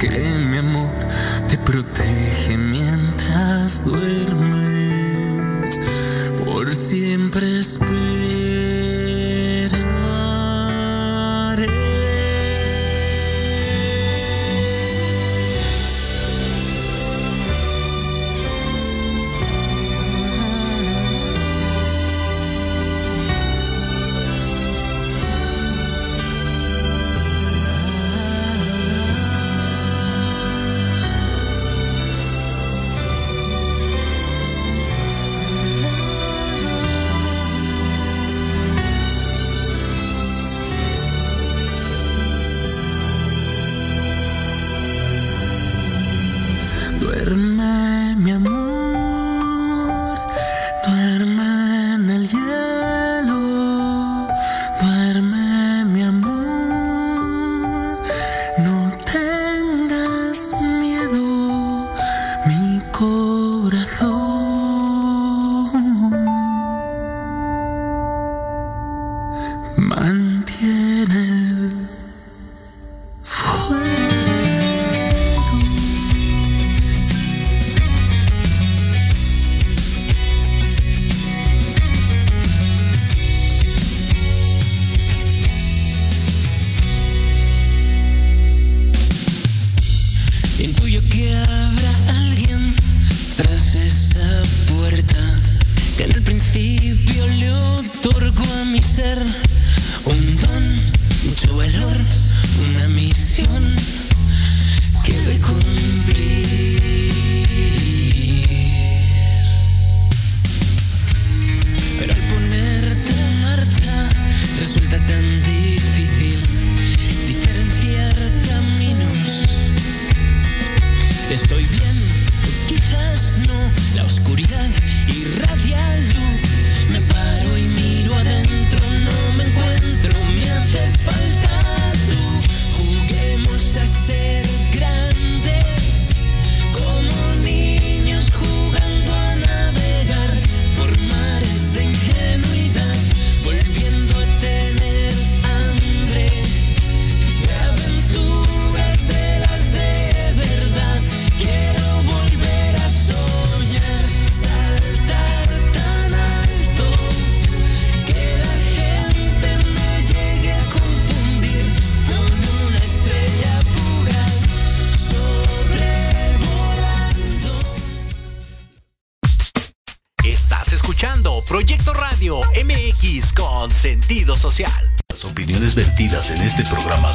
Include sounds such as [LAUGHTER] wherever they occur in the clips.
que mi amor te protege.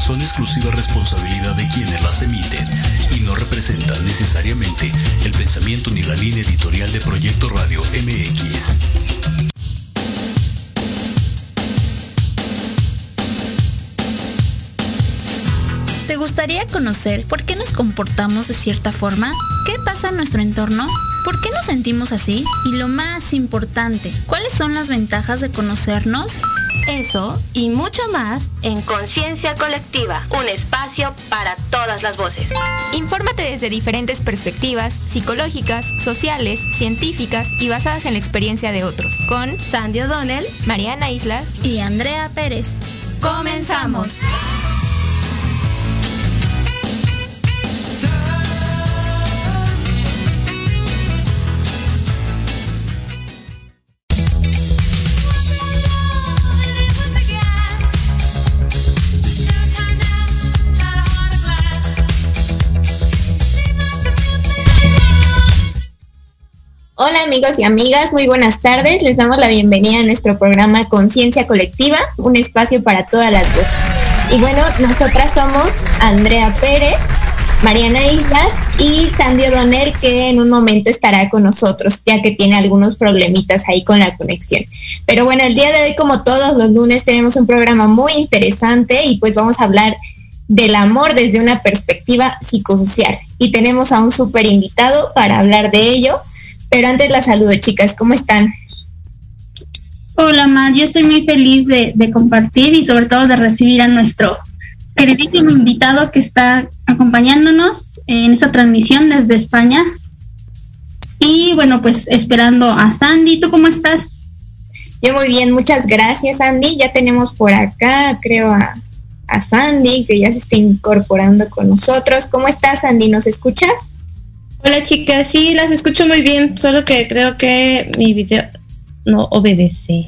son exclusiva responsabilidad de quienes las emiten y no representan necesariamente el pensamiento ni la línea editorial de Proyecto Radio MX. ¿Te gustaría conocer por qué nos comportamos de cierta forma? ¿Qué pasa en nuestro entorno? ¿Por qué nos sentimos así? Y lo más importante, ¿cuáles son las ventajas de conocernos? Eso y mucho más en Conciencia Colectiva, un espacio para todas las voces. Infórmate desde diferentes perspectivas psicológicas, sociales, científicas y basadas en la experiencia de otros. Con Sandy O'Donnell, Mariana Islas y Andrea Pérez. ¡Comenzamos! Hola amigos y amigas, muy buenas tardes. Les damos la bienvenida a nuestro programa Conciencia Colectiva, un espacio para todas las voces. Y bueno, nosotras somos Andrea Pérez, Mariana Islas y Sandy O'Donnell, que en un momento estará con nosotros, ya que tiene algunos problemitas ahí con la conexión. Pero bueno, el día de hoy, como todos los lunes, tenemos un programa muy interesante y pues vamos a hablar del amor desde una perspectiva psicosocial. Y tenemos a un súper invitado para hablar de ello. Pero antes la saludo, chicas, ¿cómo están? Hola, Mar, yo estoy muy feliz de, de compartir y sobre todo de recibir a nuestro queridísimo invitado que está acompañándonos en esta transmisión desde España. Y bueno, pues esperando a Sandy. ¿Tú cómo estás? Yo muy bien, muchas gracias, Sandy. Ya tenemos por acá, creo, a, a Sandy, que ya se está incorporando con nosotros. ¿Cómo estás, Sandy? ¿Nos escuchas? Hola, chicas. Sí, las escucho muy bien, solo que creo que mi video no obedece.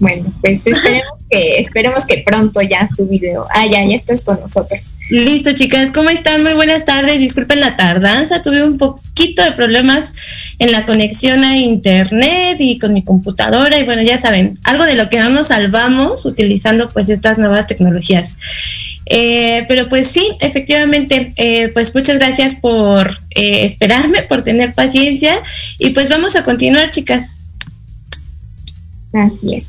Bueno, pues [LAUGHS] esperemos que, esperemos que pronto ya tu video. Ah, ya, ya estás con nosotros. Listo, chicas, ¿cómo están? Muy buenas tardes. Disculpen la tardanza, tuve un poquito de problemas en la conexión a internet y con mi computadora. Y bueno, ya saben, algo de lo que no nos salvamos utilizando pues estas nuevas tecnologías. Eh, pero pues sí, efectivamente, eh, pues muchas gracias por eh, esperarme, por tener paciencia. Y pues vamos a continuar, chicas. Así es.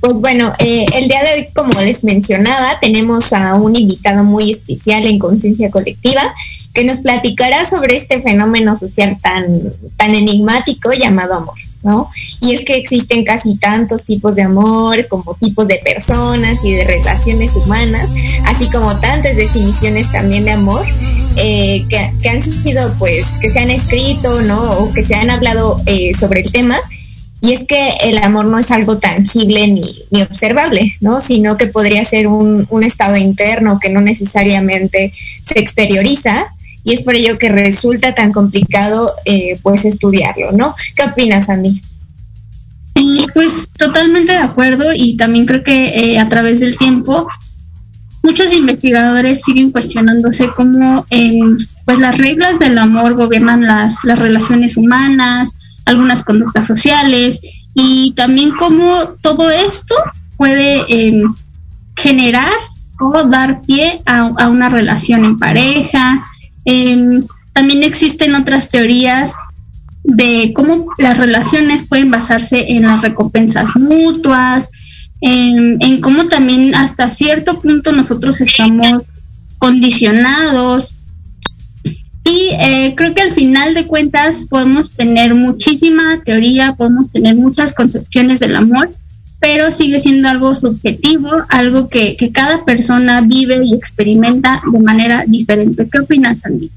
Pues bueno, eh, el día de hoy, como les mencionaba, tenemos a un invitado muy especial en Conciencia Colectiva que nos platicará sobre este fenómeno social tan, tan enigmático llamado amor, ¿no? Y es que existen casi tantos tipos de amor como tipos de personas y de relaciones humanas, así como tantas definiciones también de amor eh, que, que, han sido, pues, que se han escrito, ¿no? O que se han hablado eh, sobre el tema y es que el amor no es algo tangible ni, ni observable, ¿no? Sino que podría ser un, un, estado interno que no necesariamente se exterioriza. Y es por ello que resulta tan complicado, eh, pues, estudiarlo, ¿no? ¿Qué opinas, Andy? Pues totalmente de acuerdo y también creo que eh, a través del tiempo muchos investigadores siguen cuestionándose cómo eh, pues las reglas del amor gobiernan las, las relaciones humanas, algunas conductas sociales y también cómo todo esto puede eh, generar o dar pie a, una relación en pareja. Eh, también existen otras teorías de cómo las relaciones pueden basarse en las recompensas mutuas, en, en cómo también hasta cierto punto nosotros estamos condicionados y eh, creo que al final de cuentas podemos tener muchísima teoría, podemos tener muchas concepciones del amor, pero sigue siendo algo subjetivo, algo que, que cada persona vive y experimenta de manera diferente. ¿Qué opinas, Andy?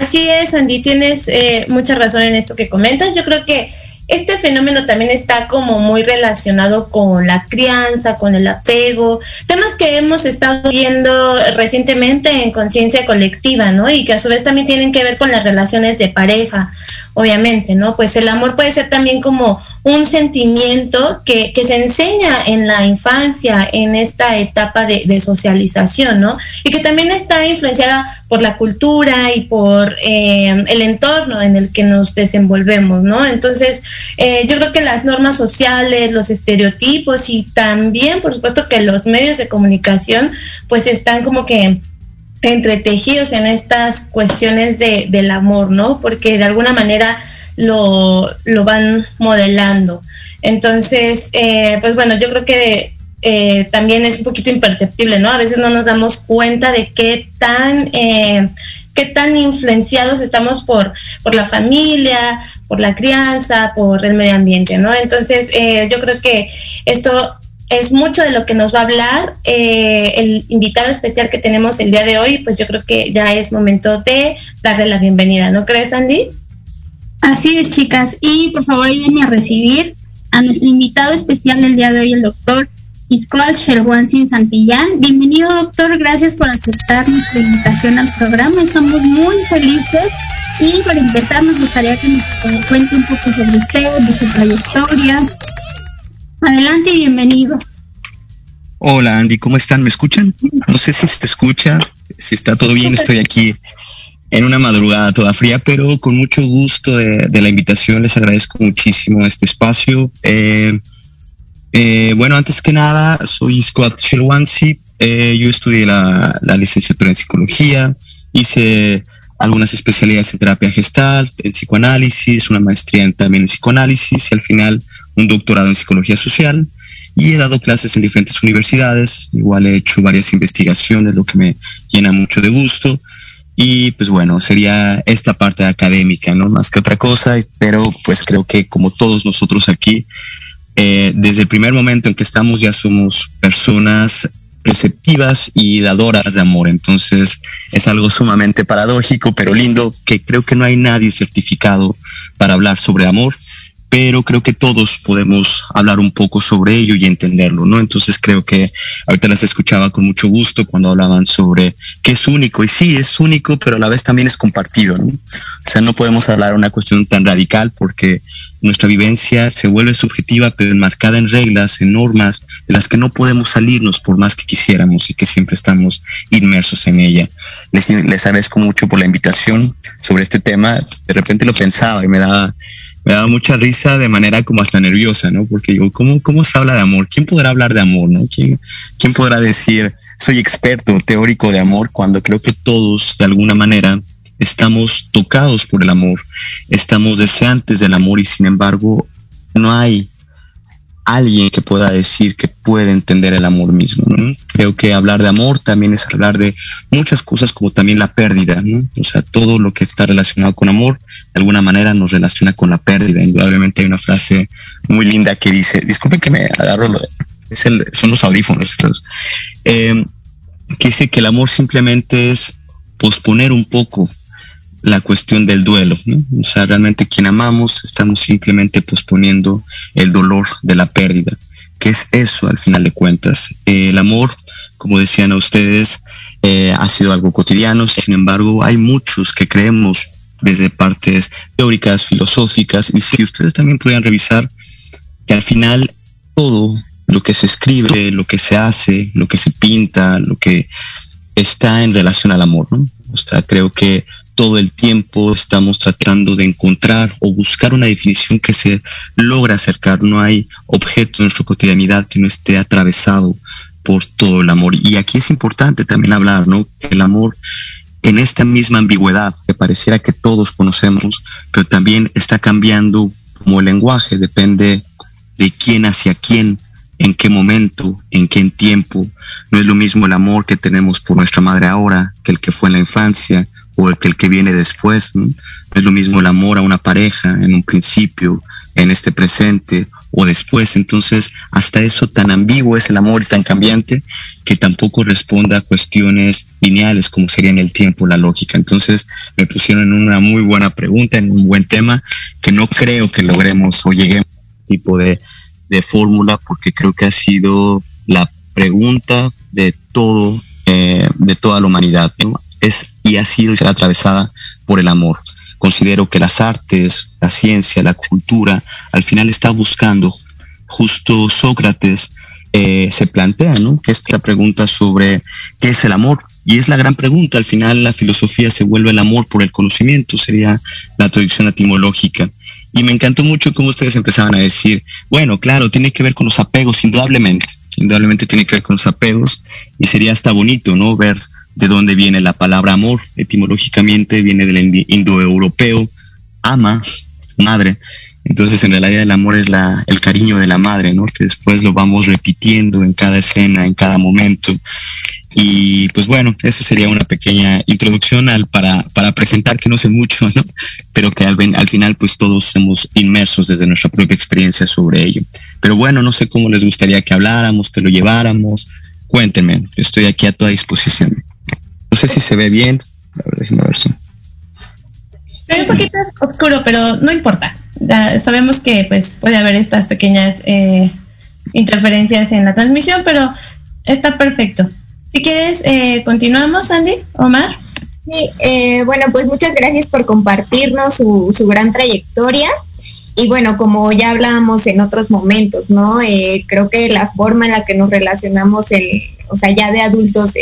Así es, Andy, tienes eh, mucha razón en esto que comentas. Yo creo que este fenómeno también está como muy relacionado con la crianza, con el apego, temas que hemos estado viendo recientemente en conciencia colectiva, ¿no? Y que a su vez también tienen que ver con las relaciones de pareja, obviamente, ¿no? Pues el amor puede ser también como un sentimiento que, se enseña en la infancia, en esta etapa de, de, socialización, ¿no? Y que también está influenciada por la cultura y por eh, el entorno en el que nos desenvolvemos, ¿no? Entonces, eh, yo creo que las normas sociales, los estereotipos y también, por supuesto, que los medios de comunicación, pues están como que entretejidos en estas cuestiones de, del amor, ¿no? Porque de alguna manera lo, lo van modelando. Entonces, eh, pues bueno, yo creo que eh, también es un poquito imperceptible, ¿no? A veces no nos damos cuenta de qué tan, eh, qué tan influenciados estamos por, por la familia, por la crianza, por el medio ambiente, ¿no? Entonces, eh, yo creo que esto es mucho de lo que nos va a hablar eh, el invitado especial que tenemos el día de hoy, pues yo creo que ya es momento de darle la bienvenida, ¿no crees, Andy? Así es, chicas. Y por favor, ayúdenme a recibir a nuestro invitado especial el día de hoy, el doctor Iscoal Sherwansin Santillán. Bienvenido, doctor. Gracias por aceptar nuestra invitación al programa. Estamos muy felices. Y para empezar, nos gustaría que nos cuente un poco sobre usted, de su trayectoria, Adelante y bienvenido. Hola Andy, ¿cómo están? ¿Me escuchan? No sé si se escucha, si está todo bien, estoy aquí en una madrugada toda fría, pero con mucho gusto de, la invitación. Les agradezco muchísimo este espacio. Eh, eh, bueno, antes que nada, soy Scott Chilwansi. Eh, yo estudié la, la, licenciatura en psicología, hice algunas especialidades en terapia gestal, en psicoanálisis, una maestría también en psicoanálisis y al final un doctorado en psicología social. Y he dado clases en diferentes universidades, igual he hecho varias investigaciones, lo que me llena mucho de gusto. Y pues bueno, sería esta parte académica, ¿no? Más que otra cosa, pero pues creo que como todos nosotros aquí, eh, desde el primer momento en que estamos ya somos personas receptivas y dadoras de amor. Entonces es algo sumamente paradójico, pero lindo, que creo que no hay nadie certificado para hablar sobre amor pero creo que todos podemos hablar un poco sobre ello y entenderlo, ¿no? Entonces creo que ahorita las escuchaba con mucho gusto cuando hablaban sobre que es único, y sí, es único, pero a la vez también es compartido, ¿no? O sea, no podemos hablar una cuestión tan radical porque nuestra vivencia se vuelve subjetiva, pero enmarcada en reglas, en normas, de las que no podemos salirnos por más que quisiéramos y que siempre estamos inmersos en ella. Les, les agradezco mucho por la invitación sobre este tema. De repente lo pensaba y me daba me daba mucha risa de manera como hasta nerviosa, ¿no? Porque digo, ¿cómo, cómo se habla de amor? ¿Quién podrá hablar de amor, no? ¿Quién, ¿Quién podrá decir, soy experto, teórico de amor, cuando creo que todos, de alguna manera, estamos tocados por el amor, estamos deseantes del amor y sin embargo no hay alguien que pueda decir que puede entender el amor mismo. Creo que hablar de amor también es hablar de muchas cosas como también la pérdida. O sea, todo lo que está relacionado con amor de alguna manera nos relaciona con la pérdida. Indudablemente hay una frase muy linda que dice, disculpen que me agarro, son los audífonos, eh, que dice que el amor simplemente es posponer un poco la cuestión del duelo. O sea, realmente quien amamos estamos simplemente posponiendo el dolor de la pérdida, que es eso al final de cuentas. el amor, como decían a ustedes, eh, ha sido algo cotidiano, sin embargo, hay muchos que creemos desde partes teóricas, filosóficas, y si ustedes también puedan revisar que al final todo lo que se escribe, lo que se hace, lo que se pinta, lo que está en relación al amor, ¿no? O sea, creo que todo el tiempo estamos tratando de encontrar o buscar una definición que se logra acercar. No hay objeto en nuestra cotidianidad que no esté atravesado por todo el amor. Y aquí es importante también hablar, ¿no? El amor en esta misma ambigüedad que pareciera que todos conocemos, pero también está cambiando como el lenguaje, depende de quién hacia quién, en qué momento, en qué tiempo. No es lo mismo el amor que tenemos por nuestra madre ahora que el que fue en la infancia, o el que, el que viene después. ¿no? es lo mismo el amor a una pareja en un principio, en este presente o después. Entonces, hasta eso tan ambiguo es el amor y tan cambiante que tampoco responde a cuestiones lineales como sería en el tiempo, la lógica. Entonces, me pusieron en una muy buena pregunta, en un buen tema, que no creo que logremos o lleguemos a este tipo de, de fórmula porque creo que ha sido la pregunta de todo, eh, de toda la humanidad. Es y ha sido atravesada por el amor. Considero que las artes, la ciencia, la cultura, al final está buscando, justo Sócrates eh, se plantea, ¿no? Esta pregunta sobre qué es el amor. Y es la gran pregunta, al final la filosofía se vuelve el amor por el conocimiento, sería la traducción etimológica. Y me encantó mucho cómo ustedes empezaban a decir, bueno, claro, tiene que ver con los apegos, indudablemente, indudablemente tiene que ver con los apegos, y sería hasta bonito, ¿no? Ver de dónde viene la palabra amor. Etimológicamente viene del indoeuropeo, ama, madre. Entonces, en realidad el amor es la, el cariño de la madre, ¿no? Que después lo vamos repitiendo en cada escena, en cada momento. Y pues bueno, eso sería una pequeña introducción para, para presentar que no sé mucho, ¿no? Pero que al, al final pues todos somos inmersos desde nuestra propia experiencia sobre ello. Pero bueno, no sé cómo les gustaría que habláramos, que lo lleváramos. Cuéntenme, estoy aquí a toda disposición. No sé si se ve bien. A ver, déjame ver si. Se ve un poquito oscuro, pero no importa. Ya sabemos que pues puede haber estas pequeñas eh, interferencias en la transmisión, pero está perfecto. Si quieres, eh, continuamos, Andy, Omar. Sí, eh, bueno, pues muchas gracias por compartirnos su, su, gran trayectoria. Y bueno, como ya hablábamos en otros momentos, ¿no? creo que la forma en la que nos relacionamos, o sea, ya de adultos,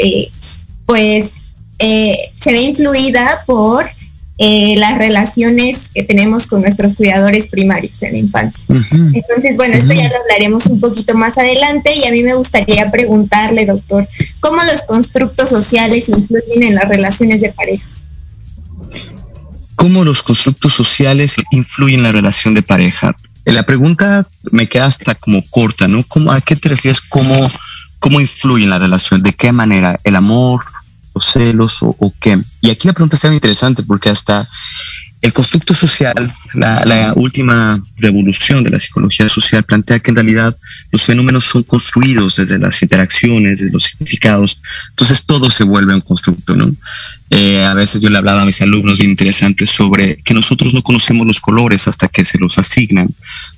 pues eh, se ve influida por eh, las relaciones que tenemos con nuestros cuidadores primarios en la infancia. Entonces, bueno, esto ya lo hablaremos un poquito más adelante y a mí me gustaría preguntarle, doctor, ¿cómo los constructos sociales influyen en las relaciones de pareja? ¿Cómo los constructos sociales influyen en la relación de pareja? Eh, la pregunta me queda hasta como corta, ¿no? ¿Cómo, ¿A qué te refieres? ¿Cómo, ¿Cómo influye en la relación? ¿De qué manera? ¿El amor? Celos o, qué. Y aquí la pregunta está interesante porque hasta el constructo social, la, última revolución de la psicología social plantea que en realidad los fenómenos son construidos desde las interacciones, desde los significados. Entonces todo se vuelve un constructo, ¿no? Eh, a veces yo le hablaba a mis alumnos bien interesantes sobre que nosotros no conocemos los colores hasta que se los asignan.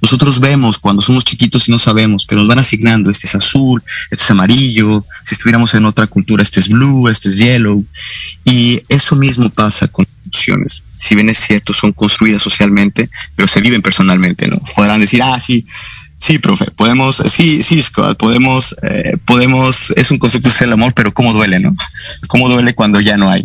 Nosotros vemos cuando somos chiquitos y no sabemos, pero nos van asignando, este es azul, este es amarillo, si estuviéramos en otra cultura, este es blue, este es yellow. Y eso mismo pasa con emociones. Si bien es cierto, son construidas socialmente, pero se viven personalmente, ¿no? Podrán decir, ah, sí, Sí, profe, podemos, sí, sí, Scott, podemos, eh, podemos, es un constructo social amor, pero cómo duele, ¿no? Cómo duele cuando ya no hay.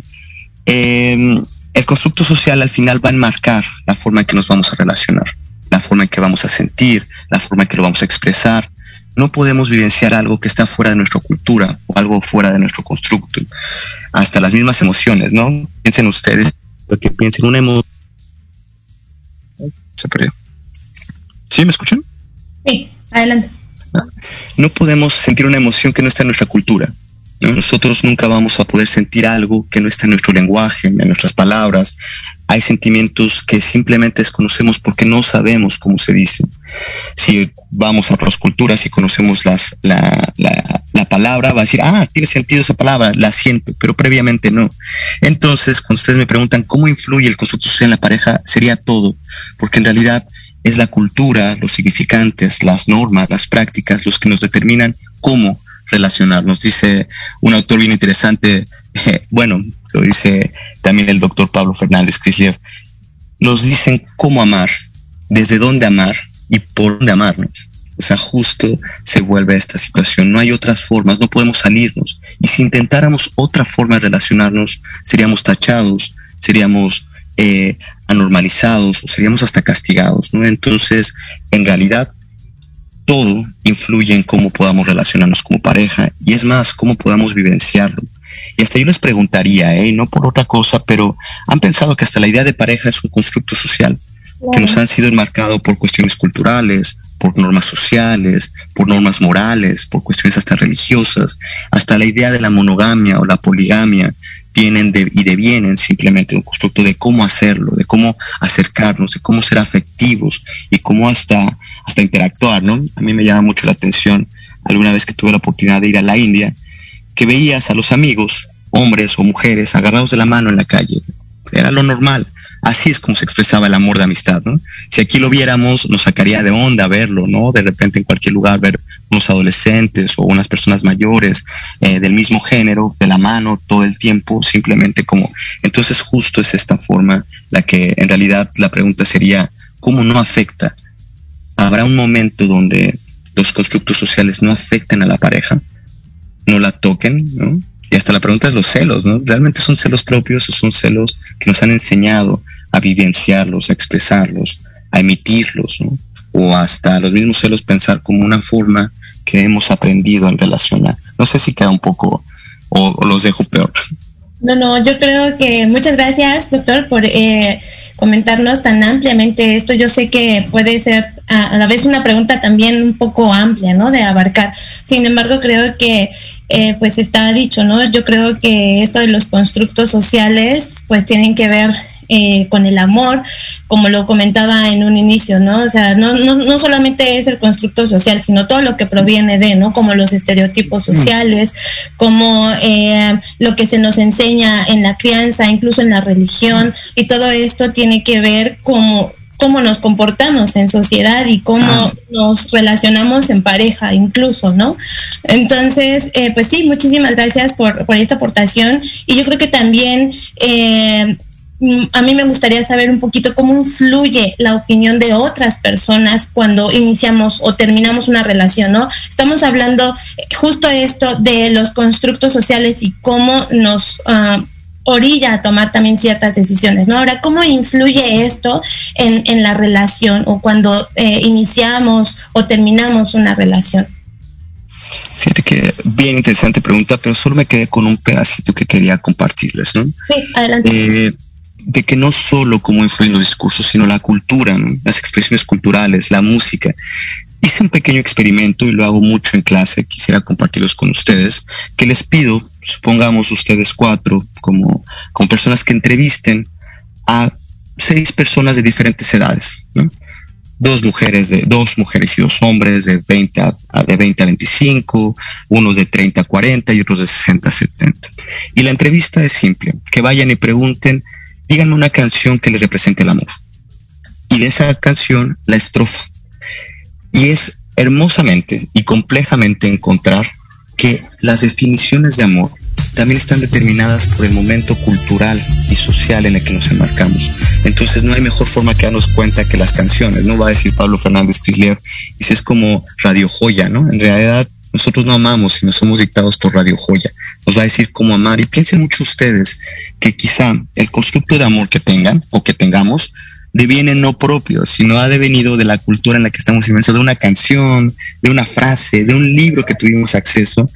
Em, el constructo social al final va a enmarcar la forma en que nos vamos a relacionar, la forma en que vamos a sentir, la forma en que lo vamos a expresar. No podemos vivenciar algo que está fuera de nuestra cultura o algo fuera de nuestro constructo. Hasta las mismas emociones, ¿no? Piensen ustedes, que piensen una emoción. Se perdió. ¿Sí me escuchan? Sí, adelante. No podemos sentir una emoción que no está en nuestra cultura. Nosotros nunca vamos a poder sentir algo que no está en nuestro lenguaje, en nuestras palabras. Hay sentimientos que simplemente desconocemos porque no sabemos cómo se dicen. Si vamos a otras culturas y conocemos las, la, la, palabra, va a decir, ah, tiene sentido esa palabra, la siento, pero previamente no. Entonces, cuando ustedes me preguntan cómo influye el constructo social en la pareja, sería todo, porque en realidad es la cultura, los significantes, las normas, las prácticas, los que nos determinan cómo relacionarnos. Dice un autor bien interesante, [LAUGHS] bueno, lo dice también el doctor Pablo Fernández Crislev, nos dicen cómo amar, desde dónde amar y por dónde amarnos. O sea, justo se vuelve esta situación. No hay otras formas, no podemos salirnos. Y si intentáramos otra forma de relacionarnos, seríamos tachados, seríamos eh, anormalizados o seríamos hasta castigados. ¿no? Entonces, en realidad, todo influye en cómo podamos relacionarnos como pareja y es más, cómo podamos vivenciarlo. Y hasta yo les preguntaría, ¿eh? no por otra cosa, pero han pensado que hasta la idea de pareja es un constructo social que nos han sido enmarcado por cuestiones culturales, por normas sociales, por normas morales, por cuestiones hasta religiosas, hasta la idea de la monogamia o la poligamia, vienen de, y devienen simplemente un constructo de cómo hacerlo, de cómo acercarnos, de cómo ser afectivos y cómo hasta, hasta interactuar, ¿no? A mí me llama mucho la atención alguna vez que tuve la oportunidad de ir a la India, que veías a los amigos, hombres o mujeres, agarrados de la mano en la calle. Era lo normal. Así es como se expresaba el amor de amistad, ¿no? Si aquí lo viéramos, nos sacaría de onda verlo, ¿no? De repente en cualquier lugar ver unos adolescentes o unas personas mayores eh, del mismo género, de la mano todo el tiempo, simplemente como... Entonces justo es esta forma la que en realidad la pregunta sería, ¿cómo no afecta? ¿Habrá un momento donde los constructos sociales no afecten a la pareja? ¿No la toquen? ¿no? Y hasta la pregunta es los celos, ¿no? ¿Realmente son celos propios o son celos que nos han enseñado a vivenciarlos, a expresarlos, a emitirlos, ¿no? o hasta los mismos celos pensar como una forma que hemos aprendido en relacionar. No sé si queda un poco o, los dejo peor. No, no, yo creo que muchas gracias, doctor, por eh, comentarnos tan ampliamente esto. Yo sé que puede ser a, la vez una pregunta también un poco amplia, ¿no? De abarcar. Sin embargo, creo que eh, pues está dicho, ¿no? Yo creo que esto de los constructos sociales pues tienen que ver eh, con el amor, como lo comentaba en un inicio, ¿no? O sea, no, no, no, solamente es el constructo social, sino todo lo que proviene de, ¿no? Como los estereotipos mm. sociales, como eh, lo que se nos enseña en la crianza, incluso en la religión, y todo esto tiene que ver como cómo nos comportamos en sociedad y cómo ah. nos relacionamos en pareja incluso, ¿no? Entonces, eh, pues sí, muchísimas gracias por, por, esta aportación y yo creo que también eh, a mí me gustaría saber un poquito cómo influye la opinión de otras personas cuando iniciamos o terminamos una relación, ¿no? Estamos hablando justo esto de los constructos sociales y cómo nos... Uh, orilla a tomar también ciertas decisiones, ¿no? Ahora, ¿cómo influye esto en, la relación o cuando eh, iniciamos o terminamos una relación? Fíjate que bien interesante pregunta, pero solo me quedé con un pedacito que quería compartirles, ¿no? Sí, adelante. Eh, de que no solo cómo influyen los discursos, sino la cultura, las expresiones culturales, la música. Hice un pequeño experimento y lo hago mucho en clase, quisiera compartirlos con ustedes, que les pido, supongamos ustedes cuatro, como, como personas que entrevisten a seis personas de diferentes edades, dos mujeres de dos mujeres y dos hombres de 20 a, de 20 a 25, unos de 30 a 40 y otros de 60 a 70. Y la entrevista es simple, que vayan y pregunten, díganme una canción que les represente el amor. Y de esa canción la estrofa. Y es hermosamente y complejamente encontrar que las definiciones de amor también están determinadas por el momento cultural y social en el que nos enmarcamos. Entonces no hay mejor forma que darnos cuenta que las canciones, no va a decir Pablo Fernández Crisler, y es como Radio Joya, ¿no? En realidad nosotros no amamos, sino somos dictados por Radio Joya. Nos va a decir cómo amar. Y piensen mucho ustedes que quizá el constructo de amor que tengan o que tengamos deviene no propio, sino ha devenido de la cultura en la que estamos inmersos, de una canción, de una frase, de un libro que tuvimos acceso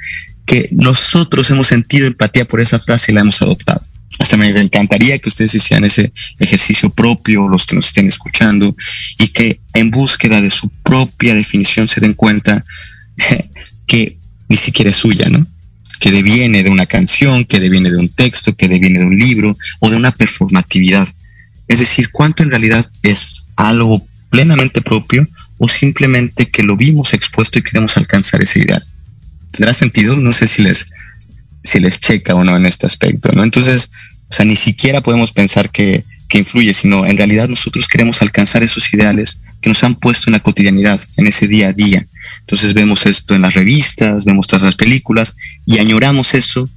que nosotros hemos sentido empatía por esa frase y la hemos adoptado. Hasta me encantaría que ustedes hicieran ese ejercicio propio, los que nos estén escuchando, y que en búsqueda de su propia definición se den cuenta que ni siquiera es suya, ¿no? Que deviene de una canción, que deviene de un texto, que deviene de un libro o de una performatividad. Es decir, cuánto en realidad es algo plenamente propio o simplemente que lo vimos expuesto y queremos alcanzar ese ideal tendrá sentido, no sé si les, si les checa o no en este aspecto, ¿no? Entonces, o sea, ni siquiera podemos pensar que, que influye, sino en realidad nosotros queremos alcanzar esos ideales que nos han puesto en la cotidianidad, en ese día a día. Entonces vemos esto en las revistas, vemos todas las películas y añoramos eso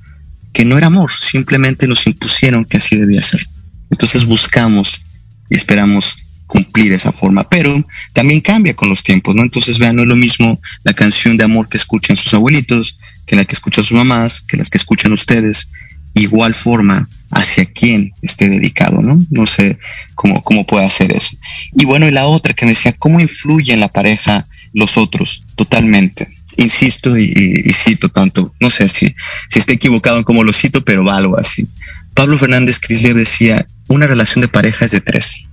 que no era amor, simplemente nos impusieron que así debía ser. Entonces buscamos y esperamos cumplir esa forma, pero también cambia con los tiempos, ¿no? Entonces, vean, no es lo mismo la canción de amor que escuchan sus abuelitos, que la que escuchan sus mamás, que las que escuchan ustedes, igual forma hacia quién esté dedicado, ¿no? No sé cómo, cómo puede hacer eso. Y bueno, y la otra que me decía, ¿cómo influye en la pareja los otros? Totalmente. Insisto y, cito tanto, no sé si, si estoy equivocado en cómo lo cito, pero va algo así. Pablo Fernández Crisler decía, una relación de pareja es de tres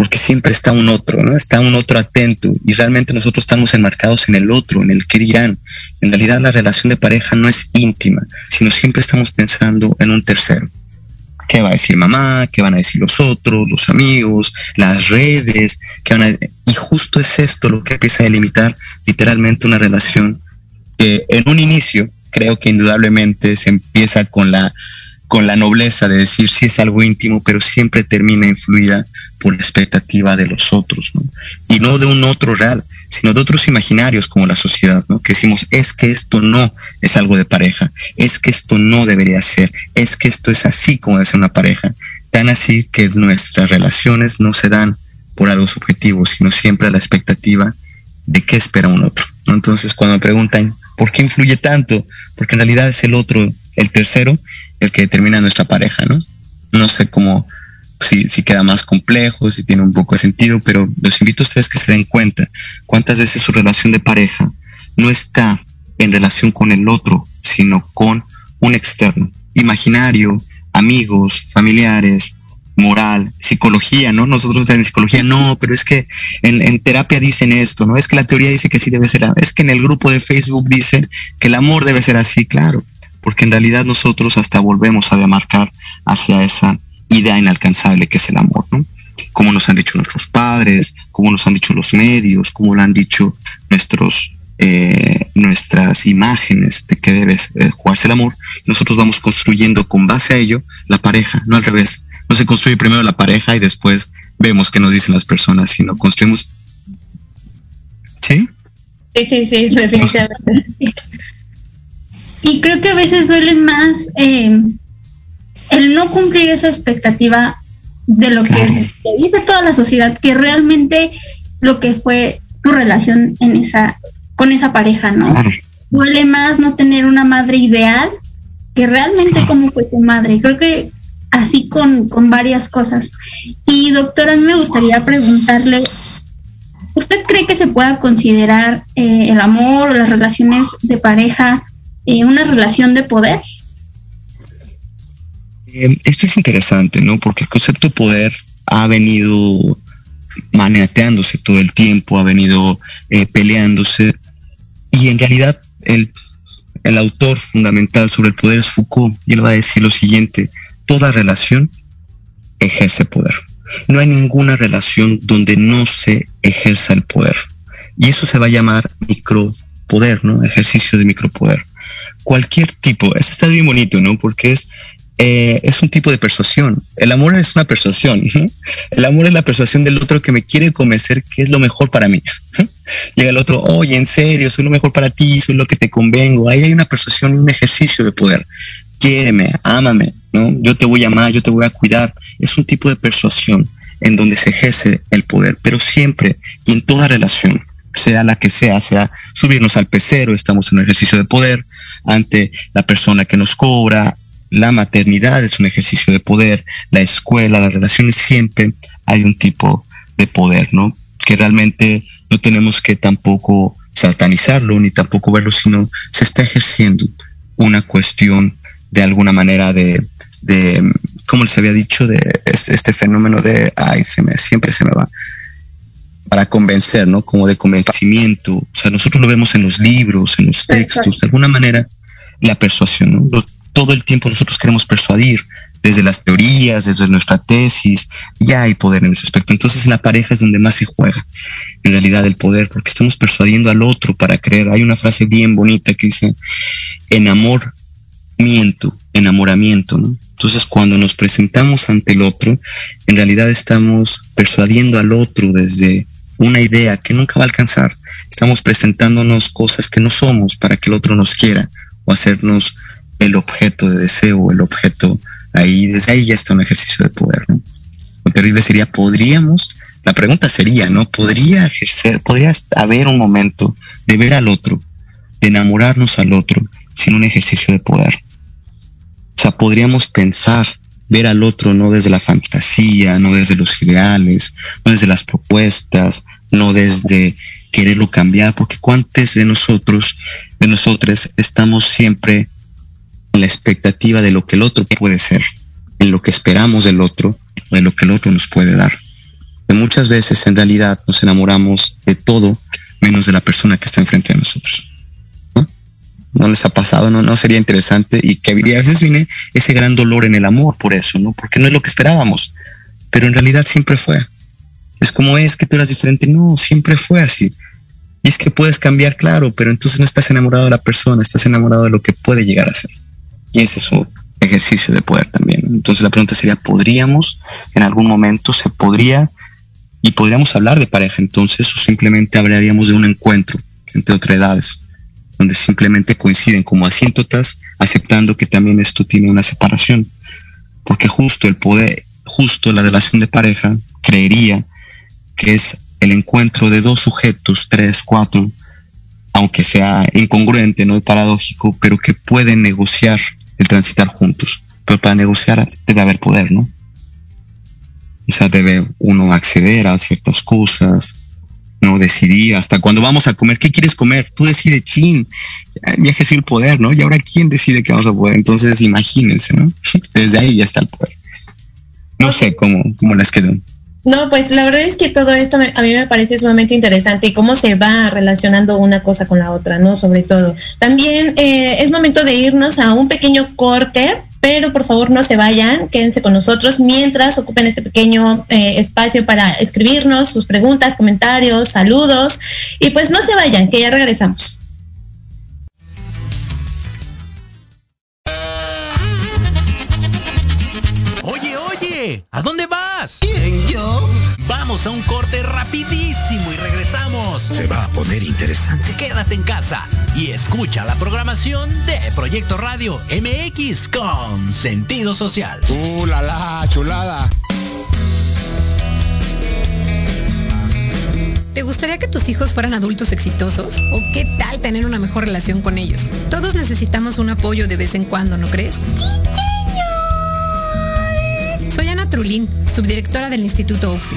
porque siempre está un otro, ¿no? Está un otro atento y realmente nosotros estamos enmarcados en el otro, en el que dirán. En realidad la relación de pareja no es íntima, sino siempre estamos pensando en un tercero. ¿Qué va a decir mamá? ¿Qué van a decir los otros, los amigos, las redes? ¿Qué van a... Y justo es esto lo que empieza a delimitar literalmente una relación que en un inicio creo que indudablemente se empieza con la con la nobleza de decir si es algo íntimo, pero siempre termina influida por la expectativa de los otros, ¿no? Y no de un otro real, sino de otros imaginarios como la sociedad, ¿no? Que decimos, es que esto no es algo de pareja, es que esto no debería ser, es que esto es así como debe ser una pareja, tan así que nuestras relaciones no se dan por algo subjetivo, sino siempre a la expectativa de qué espera un otro, ¿no? Entonces, cuando me preguntan, ¿por qué influye tanto? Porque en realidad es el otro, el tercero, el que determina nuestra pareja, ¿no? No sé cómo, si, si queda más complejo, si tiene un poco de sentido, pero los invito a ustedes que se den cuenta cuántas veces su relación de pareja no está en relación con el otro, sino con un externo, imaginario, amigos, familiares, moral, psicología, ¿no? Nosotros en psicología, no, pero es que en, en, terapia dicen esto, ¿no? Es que la teoría dice que sí debe ser, es que en el grupo de Facebook dice que el amor debe ser así, claro, porque en realidad nosotros hasta volvemos a demarcar hacia esa idea inalcanzable que es el amor, ¿no? Como nos han dicho nuestros padres, como nos han dicho los medios, como lo han dicho nuestros eh, nuestras imágenes de que debe eh, jugarse el amor, nosotros vamos construyendo con base a ello la pareja, no al revés. No se construye primero la pareja y después vemos qué nos dicen las personas, sino construimos. ¿Sí? Sí, sí, sí, definitivamente. Y creo que a veces duele más eh, el no cumplir esa expectativa de lo que dice toda la sociedad, que realmente lo que fue tu relación en esa, con esa pareja, ¿no? Duele más no tener una madre ideal que realmente cómo fue tu madre. Creo que así con, varias cosas. Y doctora, a mí me gustaría preguntarle, ¿usted cree que se pueda considerar eh, el amor o las relaciones de pareja eh, una relación de poder? Eh, esto es interesante, ¿no? Porque el concepto de poder ha venido maneateándose todo el tiempo, ha venido peleándose y en realidad el, el autor fundamental sobre el poder es Foucault y él va a decir lo siguiente, toda relación ejerce poder. No hay ninguna relación donde no se ejerza el poder. Y eso se va a llamar micropoder, ¿no? Ejercicio de micropoder. Cualquier tipo, eso está bien bonito, ¿no? Porque es, eh, es un tipo de persuasión. El amor es una persuasión. El amor es la persuasión del otro que me quiere convencer que es lo mejor para mí. Llega el otro, oye, en serio, soy lo mejor para ti, soy lo que te convengo. Ahí hay una persuasión un ejercicio de poder. Quiéreme, ámame, ¿no? Yo te voy a amar, yo te voy a cuidar. Es un tipo de persuasión en donde se ejerce el poder, pero siempre y en toda relación, sea la que sea, sea subirnos al pecero, estamos en un ejercicio de poder ante la persona que nos cobra, la maternidad es un ejercicio de poder, la escuela, las relaciones, siempre hay un tipo de poder, ¿no? Que realmente no tenemos que tampoco satanizarlo ni tampoco verlo, sino se está ejerciendo una cuestión de alguna manera de, de, como les había dicho, de este, fenómeno de, ay, se me, siempre se me va, para convencer, ¿no? Como de convencimiento. O sea, nosotros lo vemos en los libros, en los textos, de alguna manera, la persuasión, ¿no? todo el tiempo nosotros queremos persuadir, desde las teorías, desde nuestra tesis, ya hay poder en ese aspecto. Entonces en la pareja es donde más se juega, en realidad, el poder, porque estamos persuadiendo al otro para creer. Hay una frase bien bonita que dice, en amor miento, enamoramiento, ¿no? Entonces, cuando nos presentamos ante el otro, en realidad estamos persuadiendo al otro desde una idea que nunca va a alcanzar. Estamos presentándonos cosas que no somos para que el otro nos quiera o hacernos el objeto de deseo, el objeto ahí, desde ahí ya está un ejercicio de poder, ¿no? Lo terrible sería, podríamos, la pregunta sería, ¿no? ¿Podría ejercer, podría haber un momento de ver al otro, de enamorarnos al otro, sin un ejercicio de poder? O sea, podríamos pensar, ver al otro no desde la fantasía, no desde los ideales, no desde las propuestas, no desde quererlo cambiar, porque cuántos de nosotros, de nosotros, estamos siempre en la expectativa de lo que el otro puede ser, en lo que esperamos del otro, de lo que el otro nos puede dar. Muchas veces en realidad nos enamoramos de todo menos de la persona que está enfrente de nosotros no les ha pasado, no, no sería interesante y que a veces viene ese gran dolor en el amor por eso, ¿no? Porque no es lo que esperábamos, pero en realidad siempre fue. Es como es que tú eras diferente, no, siempre fue así. Y es que puedes cambiar, claro, pero entonces no estás enamorado de la persona, estás enamorado de lo que puede llegar a ser. Y ese es un ejercicio de poder también. Entonces la pregunta sería, ¿podríamos en algún momento, se podría, y podríamos hablar de pareja entonces, o simplemente hablaríamos de un encuentro entre otras edades? Donde simplemente coinciden como asíntotas, aceptando que también esto tiene una separación, porque justo el poder, justo la relación de pareja, creería que es el encuentro de dos sujetos, tres, cuatro, aunque sea incongruente, no paradójico, pero que pueden negociar el transitar juntos. Pero para negociar debe haber poder, ¿no? O sea, debe uno acceder a ciertas cosas, no decidir hasta cuando vamos a comer, ¿qué quieres comer? Tú decides, chin, ya ejercí el poder, ¿no? Y ahora quién decide que vamos a poder. Entonces, imagínense, ¿no? [LAUGHS] Desde ahí ya está el poder. No sé cómo, cómo les quedó. No, pues la verdad es que todo esto a mí me parece sumamente interesante y cómo se va relacionando una cosa con la otra, ¿no? Sobre todo. También eh, es momento de irnos a un pequeño corte pero por favor no se vayan, quédense con nosotros mientras ocupen este pequeño eh, espacio para escribirnos sus preguntas, comentarios, saludos y pues no se vayan, que ya regresamos. Oye, oye, ¿a dónde vas? ¿Quién, yo? Vamos a un corte rapidísimo y regresamos. Se va a poner interesante. Quédate en casa y escucha la programación de Proyecto Radio MX con sentido social. ¡Uh, la, la chulada! ¿Te gustaría que tus hijos fueran adultos exitosos? ¿O qué tal tener una mejor relación con ellos? Todos necesitamos un apoyo de vez en cuando, ¿no crees? Soy Ana Trulín, subdirectora del Instituto UFI.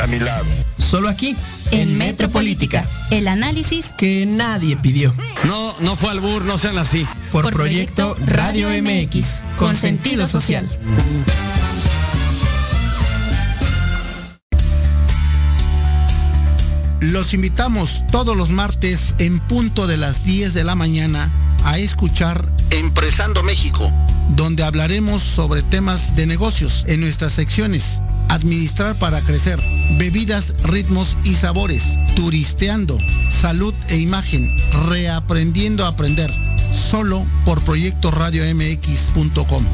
a mi lado. Solo aquí, En Metropolítica, el análisis que nadie pidió. No, no fue albur, no sean así. Por, Por Proyecto Proyecto Radio MX, con sentido social. Los invitamos todos los martes en punto de las 10 de la mañana a escuchar Empresando México, donde hablaremos sobre temas de negocios en nuestras secciones. Administrar para crecer, bebidas, ritmos y sabores, turisteando, salud e imagen, reaprendiendo a aprender, solo por Proyecto Radio MX.com.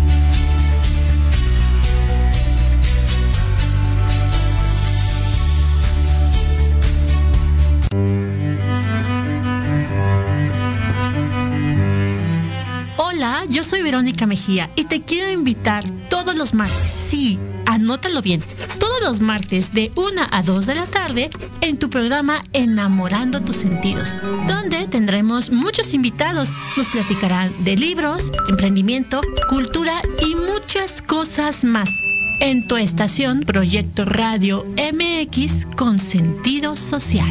Hola, yo soy Verónica Mejía y te quiero invitar todos los martes, sí, anótalo bien, todos los martes de 1 a 2 de la tarde en tu programa Enamorando tus sentidos, donde tendremos muchos invitados. Nos platicarán de libros, emprendimiento, cultura y muchas cosas más. En tu estación Proyecto Radio MX con sentido social.